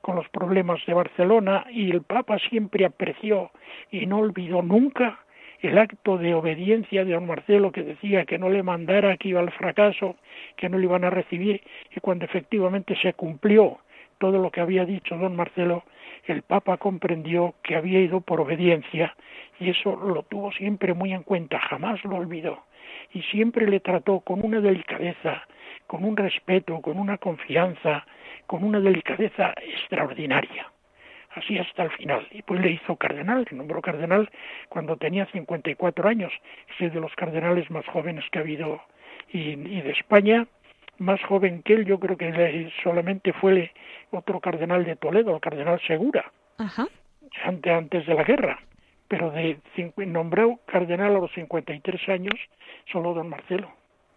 con los problemas de Barcelona, y el Papa siempre apreció y no olvidó nunca el acto de obediencia de don Marcelo que decía que no le mandara, que iba al fracaso, que no le iban a recibir, y cuando efectivamente se cumplió todo lo que había dicho don Marcelo, el Papa comprendió que había ido por obediencia y eso lo tuvo siempre muy en cuenta, jamás lo olvidó. Y siempre le trató con una delicadeza, con un respeto, con una confianza, con una delicadeza extraordinaria. Así hasta el final. Y pues le hizo cardenal, le nombró cardenal cuando tenía 54 años, es de los cardenales más jóvenes que ha habido y, de España, más joven que él, yo creo que solamente fue otro cardenal de Toledo, el cardenal Segura, Antes, antes de la guerra. Pero de nombró cardenal a los 53 años solo don Marcelo.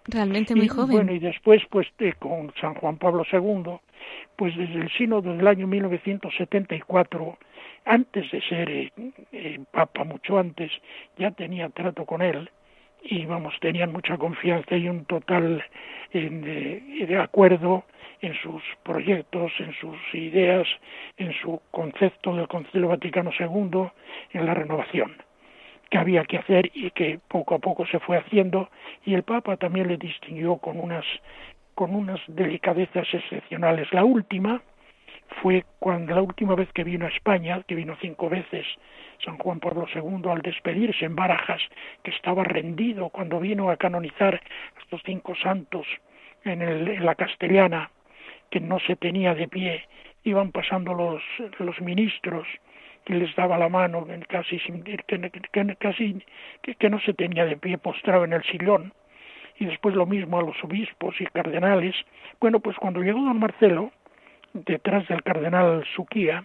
Realmente muy joven. Bueno, y después, pues, con San Juan Pablo II, pues desde el sínodo del año 1974, antes de ser eh, eh, papa, mucho antes, ya tenía trato con él y, vamos, tenían mucha confianza y un total eh, de acuerdo en sus proyectos, en sus ideas, en su concepto del Concilio Vaticano II, en la renovación que había que hacer y que poco a poco se fue haciendo y el Papa también le distinguió con unas con unas delicadezas excepcionales. La última fue cuando la última vez que vino a España, que vino cinco veces San Juan Pablo II al despedirse en Barajas, que estaba rendido cuando vino a canonizar a estos cinco santos en, el, en la castellana, que no se tenía de pie, iban pasando los, ministros que les daba la mano casi que, casi que, no se tenía de pie postrado en el sillón. Y después lo mismo a los obispos y cardenales. Bueno pues cuando llegó don Marcelo detrás del cardenal Suquía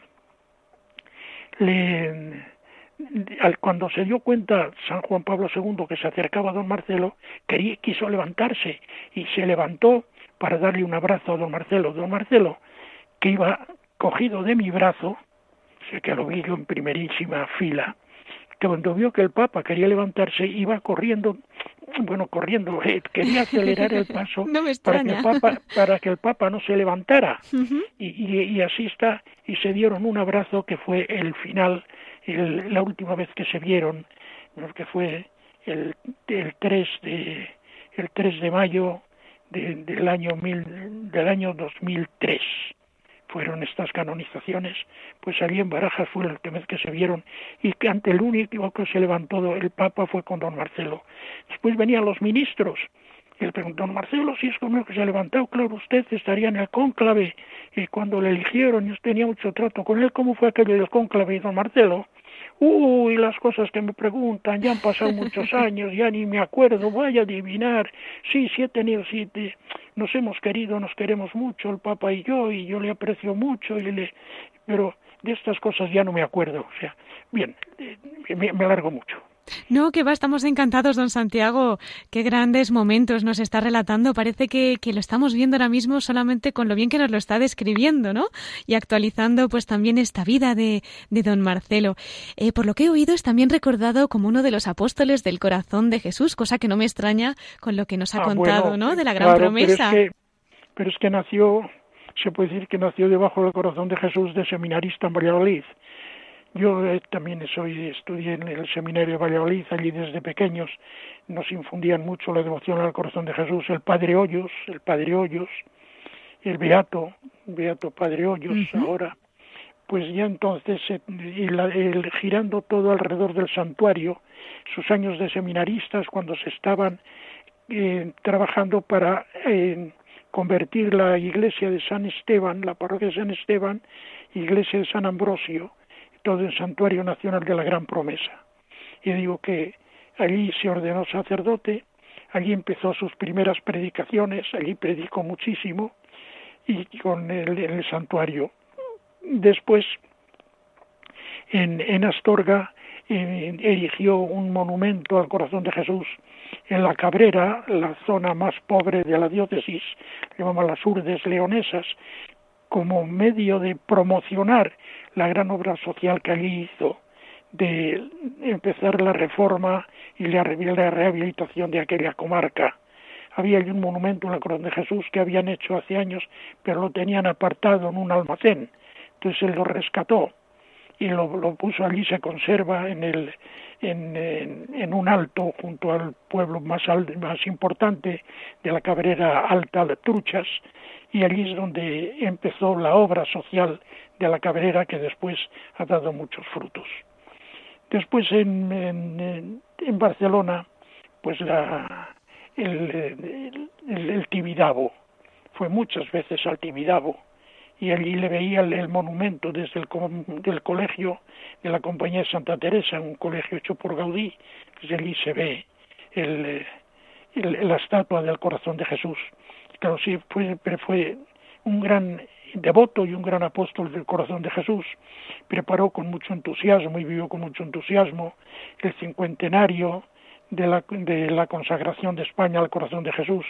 le cuando se dio cuenta San Juan Pablo II que se acercaba a don Marcelo, quería, quiso levantarse y se levantó para darle un abrazo a don Marcelo. Don Marcelo, que iba cogido de mi brazo, sé que lo vi yo en primerísima fila, que cuando vio que el Papa quería levantarse, iba corriendo, bueno, corriendo, eh, quería acelerar el paso para, que el Papa, para que el Papa no se levantara. y, y, así está, y se dieron un abrazo que fue el final, la última vez que se vieron, que fue el, el 3 de el 3 de mayo del año mil, del año 2003 fueron estas canonizaciones, pues allí en Barajas fue la última vez que se vieron y que ante el único que se levantó el Papa fue con don Marcelo. Después venían los ministros y le preguntó, don Marcelo, si es conmigo que se ha levantado, claro, usted estaría en el cónclave y cuando le eligieron yo tenía mucho trato con él, ¿cómo fue aquello del cónclave? Y don Marcelo, Uy, las cosas que me preguntan, ya han pasado muchos años, ya ni me acuerdo, vaya a adivinar. Sí, sí he tenido, sí, nos hemos querido, nos queremos mucho, el Papa y yo, y yo le aprecio mucho, y le, pero de estas cosas ya no me acuerdo. O sea, bien, eh, me, me alargo mucho. No, que va, estamos encantados, don Santiago. Qué grandes momentos nos está relatando. Parece que, lo estamos viendo ahora mismo solamente con lo bien que nos lo está describiendo, ¿no? Y actualizando pues también esta vida de, de don Marcelo. Eh, por lo que he oído, es también recordado como uno de los apóstoles del corazón de Jesús, cosa que no me extraña con lo que nos ha ah, contado, ¿no? De la gran promesa. Pero es, que, pero es que nació, se puede decir que nació debajo del corazón de Jesús de seminarista en Valladolid yo eh, también soy, estudié en el seminario de Valladolid, allí desde pequeños. Nos infundían mucho la devoción al corazón de Jesús, el Padre Hoyos, el Padre Hoyos, el Beato, Beato Padre Hoyos ahora, pues ya entonces, eh, el, girando todo alrededor del santuario, sus años de seminaristas, cuando se estaban eh, trabajando para convertir la iglesia de San Esteban, la parroquia de San Esteban, iglesia de San Ambrosio, todo el Santuario Nacional de la Gran Promesa. Y digo que allí se ordenó sacerdote, allí empezó sus primeras predicaciones, allí predicó muchísimo, y con el, santuario. Después, en, Astorga, erigió un monumento al corazón de Jesús en la Cabrera, la zona más pobre de la diócesis, llamaban las Urdes Leonesas, como medio de promocionar la gran obra social que allí hizo, de empezar la reforma y la rehabilitación de aquella comarca. Había allí un monumento en la Cruz de Jesús que habían hecho hace años, pero lo tenían apartado en un almacén. Entonces él lo rescató y lo, puso allí, se conserva en, el, en, un alto junto al pueblo más, más importante de la cabrera alta de Truchas y allí es donde empezó la obra social de la cabrera que después ha dado muchos frutos. Después en, en, Barcelona, pues la, el, Tibidabo, fue muchas veces al Tibidabo y allí le veía el, monumento desde el del colegio de la Compañía de Santa Teresa, un colegio hecho por Gaudí, desde allí se ve la estatua del corazón de Jesús. Claro, sí, fue, fue un gran devoto y un gran apóstol del corazón de Jesús, preparó con mucho entusiasmo y vivió con mucho entusiasmo el cincuentenario de la, de la consagración de España al corazón de Jesús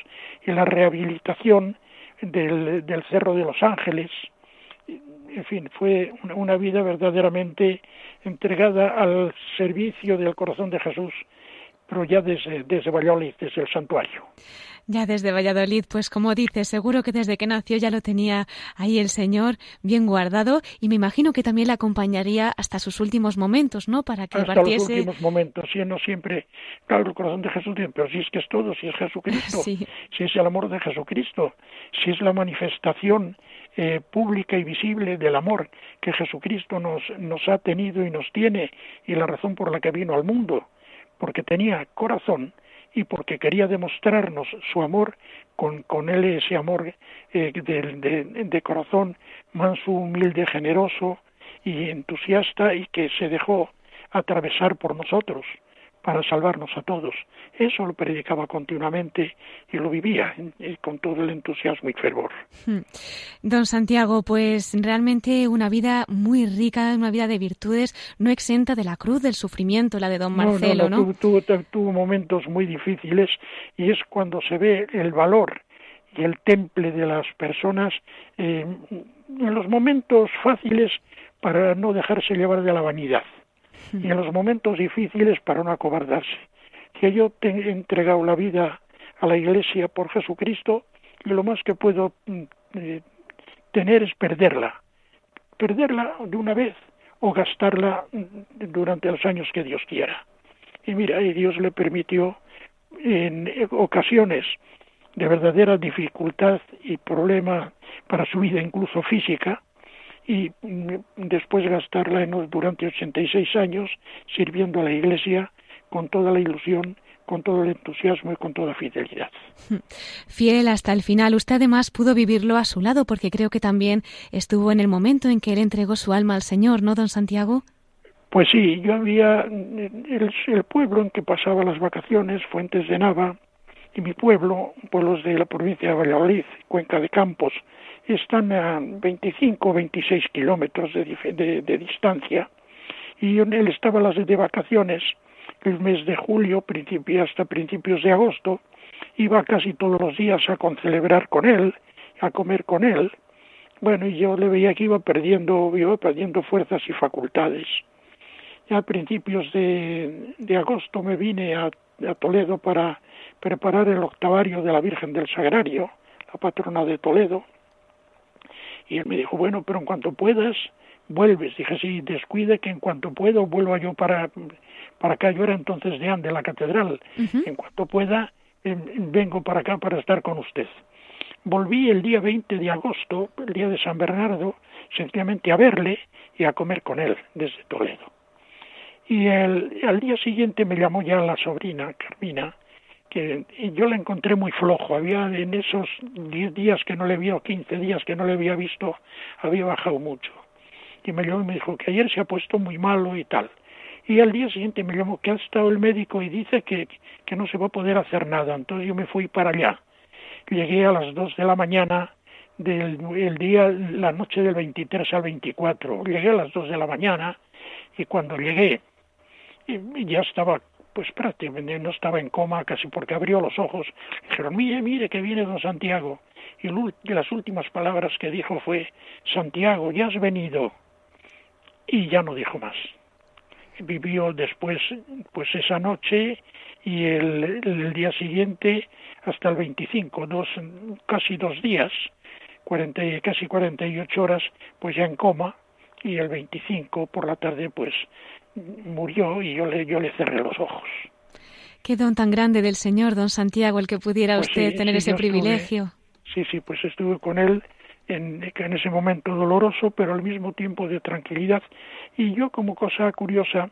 y la rehabilitación del, Cerro de los Ángeles. En fin, fue una, vida verdaderamente entregada al servicio del corazón de Jesús, pero ya desde, desde desde el santuario. Ya desde Valladolid, pues como dices, seguro que desde que nació ya lo tenía ahí el Señor bien guardado y me imagino que también le acompañaría hasta sus últimos momentos, ¿no? Para que hasta partiese... los últimos momentos, siendo siempre, claro, el corazón de Jesús, pero si es que es todo, si es Jesucristo, si es el amor de Jesucristo, si es la manifestación eh, pública y visible del amor que Jesucristo nos, nos ha tenido y nos tiene y la razón por la que vino al mundo, porque tenía corazón, y porque quería demostrarnos su amor con, con él ese amor eh, de, de, corazón manso, humilde, generoso y entusiasta y que se dejó atravesar por nosotros para salvarnos a todos. Eso lo predicaba continuamente y lo vivía con todo el entusiasmo y fervor. Hmm. Don Santiago, pues realmente una vida muy rica, una vida de virtudes, no exenta de la cruz, del sufrimiento, la de don Marcelo, ¿no? ¿no? Tuvo, momentos muy difíciles y es cuando se ve el valor y el temple de las personas eh, en los momentos fáciles para no dejarse llevar de la vanidad y en los momentos difíciles para no acobardarse. Que yo te he entregado la vida a la Iglesia por Jesucristo y lo más que puedo mm, eh, tener es perderla. Perderla de una vez o gastarla mm, durante los años que Dios quiera. Y mira, y Dios le permitió en ocasiones de verdadera dificultad y problema para su vida incluso física, y mm, después gastarla en, durante 86 años sirviendo a la Iglesia con toda la ilusión, con todo el entusiasmo y con toda fidelidad. Fiel hasta el final. Usted además pudo vivirlo a su lado porque creo que también estuvo en el momento en que él entregó su alma al Señor, ¿no, don Santiago? Pues sí, yo había el, el pueblo en que pasaba las vacaciones, Fuentes de Nava, y mi pueblo, pueblos de la provincia de Valladolid, Cuenca de Campos, están a 25 o 26 kilómetros de, distancia. Y él estaba las de vacaciones el mes de julio principio, hasta principios de agosto. Iba casi todos los días a concelebrar con él a comer con él. Bueno y yo le veía que iba perdiendo iba perdiendo fuerzas y facultades. Ya a principios de, agosto me vine a Toledo para preparar el octavario de la Virgen del Sagrario la patrona de Toledo y él me dijo, bueno, pero en cuanto puedas, vuelves. Dije, sí, descuide que en cuanto puedo, vuelvo yo para, para acá. Yo era entonces de de la catedral. En cuanto pueda, em, vengo para acá para estar con usted. Volví el día 20 de agosto, el día de San Bernardo, sencillamente a verle y a comer con él desde Toledo. Y el, al día siguiente me llamó ya la sobrina, Carmina, que yo la encontré muy flojo. Había en esos 10 días que no le había, o 15 días que no le había visto, había bajado mucho. Y me llamó y me dijo que ayer se ha puesto muy malo y tal. Y al día siguiente me llamó que ha estado el médico y dice que, que no se va a poder hacer nada. Entonces yo me fui para allá. Llegué a las 2 de la mañana del el día, la noche del 23 al 24. Llegué a las 2 de la mañana y cuando llegué ya estaba pues prácticamente no estaba en coma casi porque abrió los ojos. Dijeron, mire, mire que viene don Santiago. y las últimas palabras que dijo fue, Santiago, ya has venido. Y ya no dijo más. Vivió después, pues esa noche y el, día siguiente hasta el 25, dos, casi dos días, 40, casi 48 horas, pues ya en coma, y el 25 por la tarde, pues murió y yo le, yo le cerré los ojos. Qué don tan grande del Señor, don Santiago, el que pudiera pues usted tener ese privilegio. sí, sí, pues estuve con él en, en, ese momento doloroso, pero al mismo tiempo de tranquilidad. Y yo, como cosa curiosa,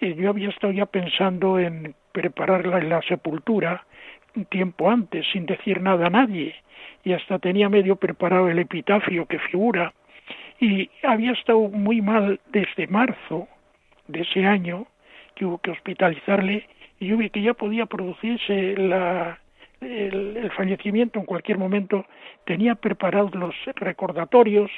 eh, yo había estado ya pensando en preparar la, la sepultura un tiempo antes, sin decir nada a nadie, y hasta tenía medio preparado el epitafio que figura, y había estado muy mal desde marzo de ese año, que hubo que hospitalizarle, y yo vi que ya podía producirse la, el, fallecimiento en cualquier momento, tenía preparados los recordatorios,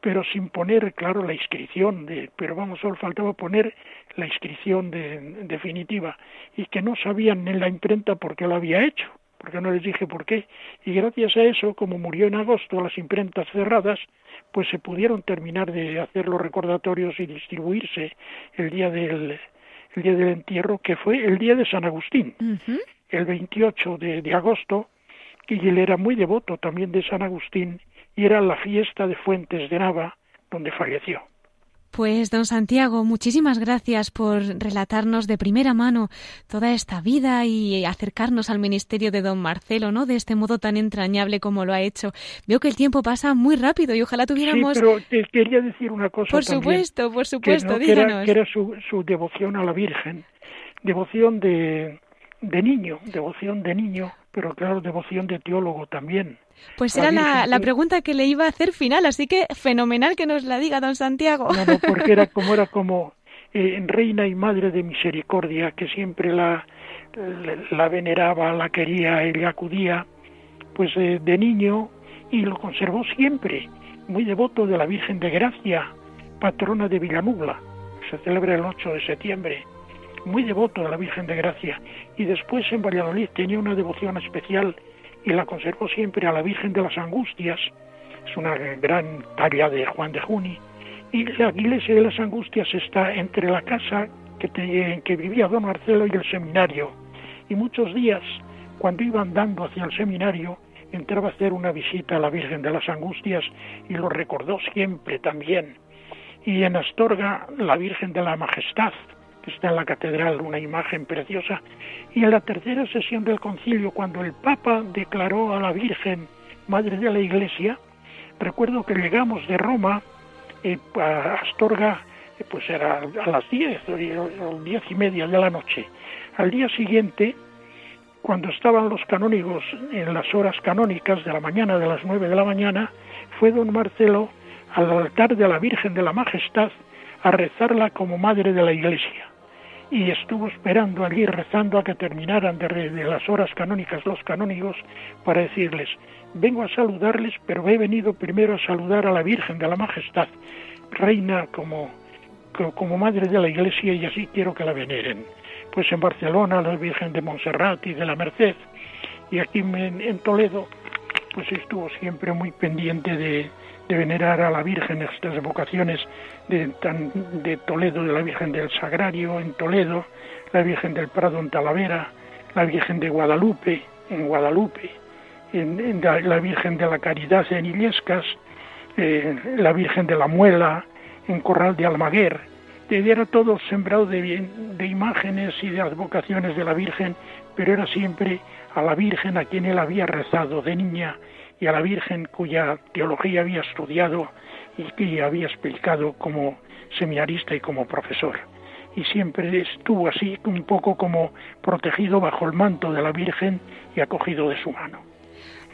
pero sin poner, claro, la inscripción, de, pero vamos, solo faltaba poner la inscripción de, definitiva, y que no sabían en la imprenta por qué lo había hecho, porque no les dije por qué, y gracias a eso, como murió en agosto, las imprentas cerradas, pues se pudieron terminar de hacer los recordatorios y distribuirse el día del, el día del entierro, que fue el día de San Agustín, el 28 de, de agosto, y él era muy devoto también de San Agustín, y era la fiesta de Fuentes de Nava, donde falleció. Pues, don Santiago, muchísimas gracias por relatarnos de primera mano toda esta vida y acercarnos al ministerio de don Marcelo, ¿no? De este modo tan entrañable como lo ha hecho. Veo que el tiempo pasa muy rápido y ojalá tuviéramos. Sí, pero te quería decir una cosa. Por supuesto, por supuesto, que, díganos. que era, su, su devoción a la Virgen, devoción de, de niño, devoción de niño, pero claro, devoción de teólogo también. Pues era la, la, pregunta que le iba a hacer final, así que fenomenal que nos la diga don Santiago. No, no, porque era como era como eh, reina y madre de misericordia, que siempre la, la, veneraba, la quería, y acudía, pues eh, de niño y lo conservó siempre, muy devoto de la Virgen de Gracia, patrona de Villanubla, se celebra el 8 de septiembre, muy devoto de la Virgen de Gracia, y después en Valladolid tenía una devoción especial y la conservó siempre a la Virgen de las Angustias, es una gran talla de Juan de Juni, y la iglesia de las Angustias está entre la casa que en que vivía don Marcelo y el seminario, y muchos días, cuando iba andando hacia el seminario, entraba a hacer una visita a la Virgen de las Angustias y lo recordó siempre también. Y en Astorga, la Virgen de la Majestad, que está en la catedral, una imagen preciosa. Y en la tercera sesión del concilio, cuando el Papa declaró a la Virgen Madre de la Iglesia, recuerdo que llegamos de Roma eh, a Astorga, eh, pues era a las diez, diez y media de la noche. Al día siguiente, cuando estaban los canónigos en las horas canónicas de la mañana, de las nueve de la mañana, fue don Marcelo al altar de la Virgen de la Majestad a rezarla como madre de la Iglesia y estuvo esperando allí rezando a que terminaran de, las horas canónicas los canónigos para decirles, vengo a saludarles, pero he venido primero a saludar a la Virgen de la Majestad, reina como, como madre de la Iglesia y así quiero que la veneren. Pues en Barcelona la Virgen de Montserrat y de la Merced y aquí en Toledo pues estuvo siempre muy pendiente de, de venerar a la Virgen, estas vocaciones de, de Toledo, de la Virgen del Sagrario en Toledo, la Virgen del Prado en Talavera, la Virgen de Guadalupe en Guadalupe, en, la Virgen de la Caridad en Illescas, eh, la Virgen de la Muela en Corral de Almaguer. Era todo sembrado de, de imágenes y de advocaciones de la Virgen, pero era siempre a la Virgen a quien él había rezado de niña y a la Virgen cuya teología había estudiado y que había explicado como seminarista y como profesor. Y siempre estuvo así un poco como protegido bajo el manto de la Virgen y acogido de su mano.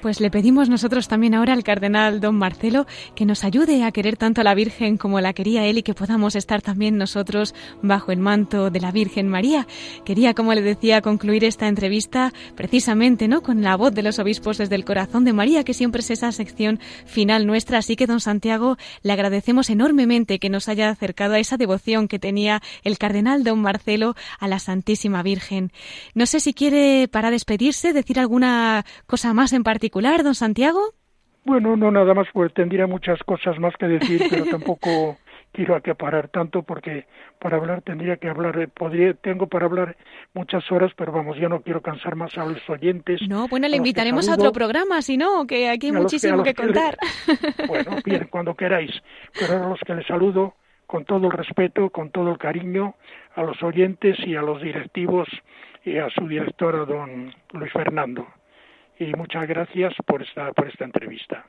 Pues le pedimos nosotros también ahora al cardenal don Marcelo que nos ayude a querer tanto a la Virgen como la quería él y que podamos estar también nosotros bajo el manto de la Virgen María. Quería, como le decía, concluir esta entrevista precisamente, ¿no? Con la voz de los obispos desde el corazón de María, que siempre es esa sección final nuestra. Así que, don Santiago, le agradecemos enormemente que nos haya acercado a esa devoción que tenía el cardenal don Marcelo a la Santísima Virgen. No sé si quiere, para despedirse, decir alguna cosa más en particular particular, don Santiago? Bueno, no nada más, porque tendría muchas cosas más que decir, pero tampoco quiero acaparar tanto porque para hablar tendría que hablar, eh, podría, tengo para hablar muchas horas, pero vamos, yo no quiero cansar más a los oyentes. No, bueno, le invitaremos a otro programa, si no, que aquí hay muchísimo que, contar. bueno, bien, cuando queráis, pero a los que les saludo con todo el respeto, con todo el cariño, a los oyentes y a los directivos y a su directora, don Luis Fernando. Y muchas gracias por esta, por esta entrevista.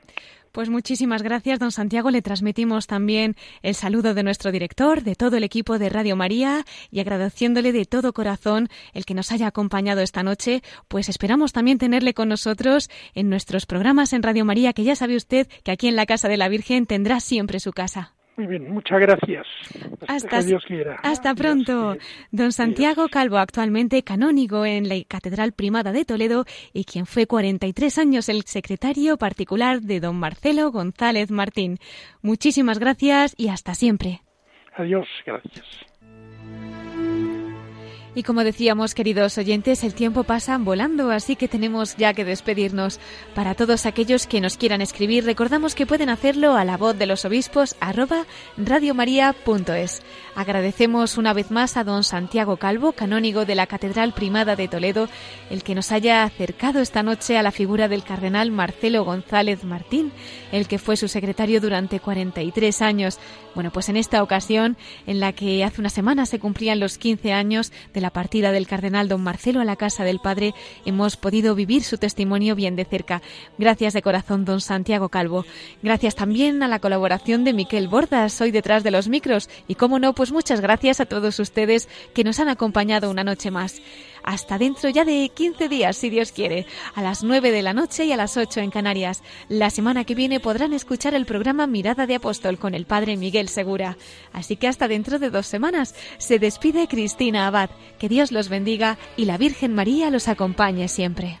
Pues muchísimas gracias, don Santiago. Le transmitimos también el saludo de nuestro director, de todo el equipo de Radio María y agradeciéndole de todo corazón el que nos haya acompañado esta noche, pues esperamos también tenerle con nosotros en nuestros programas en Radio María, que ya sabe usted que aquí en la Casa de la Virgen tendrá siempre su casa. Muy bien, muchas gracias. Hasta, Dios quiera. hasta pronto. Don Santiago Calvo, actualmente canónigo en la Catedral Primada de Toledo y quien fue 43 años el secretario particular de don Marcelo González Martín. Muchísimas gracias y hasta siempre. Adiós, gracias. Y como decíamos, queridos oyentes, el tiempo pasa volando, así que tenemos ya que despedirnos. Para todos aquellos que nos quieran escribir, recordamos que pueden hacerlo a la voz de los obispos arroba radiomaria.es. Agradecemos una vez más a don Santiago Calvo, canónigo de la Catedral Primada de Toledo, el que nos haya acercado esta noche a la figura del cardenal Marcelo González Martín, el que fue su secretario durante 43 años. Bueno, pues en esta ocasión, en la que hace una semana se cumplían los 15 años de la partida del cardenal don Marcelo a la casa del Padre, hemos podido vivir su testimonio bien de cerca. Gracias de corazón, don Santiago Calvo. Gracias también a la colaboración de Miquel Bordas, hoy detrás de los micros. Y cómo no, pues muchas gracias a todos ustedes que nos han acompañado una noche más hasta dentro ya de 15 días, si Dios quiere, a las 9 de la noche y a las 8 en Canarias. La semana que viene podrán escuchar el programa Mirada de Apóstol con el Padre Miguel Segura. Así que hasta dentro de dos semanas se despide Cristina Abad. Que Dios los bendiga y la Virgen María los acompañe siempre.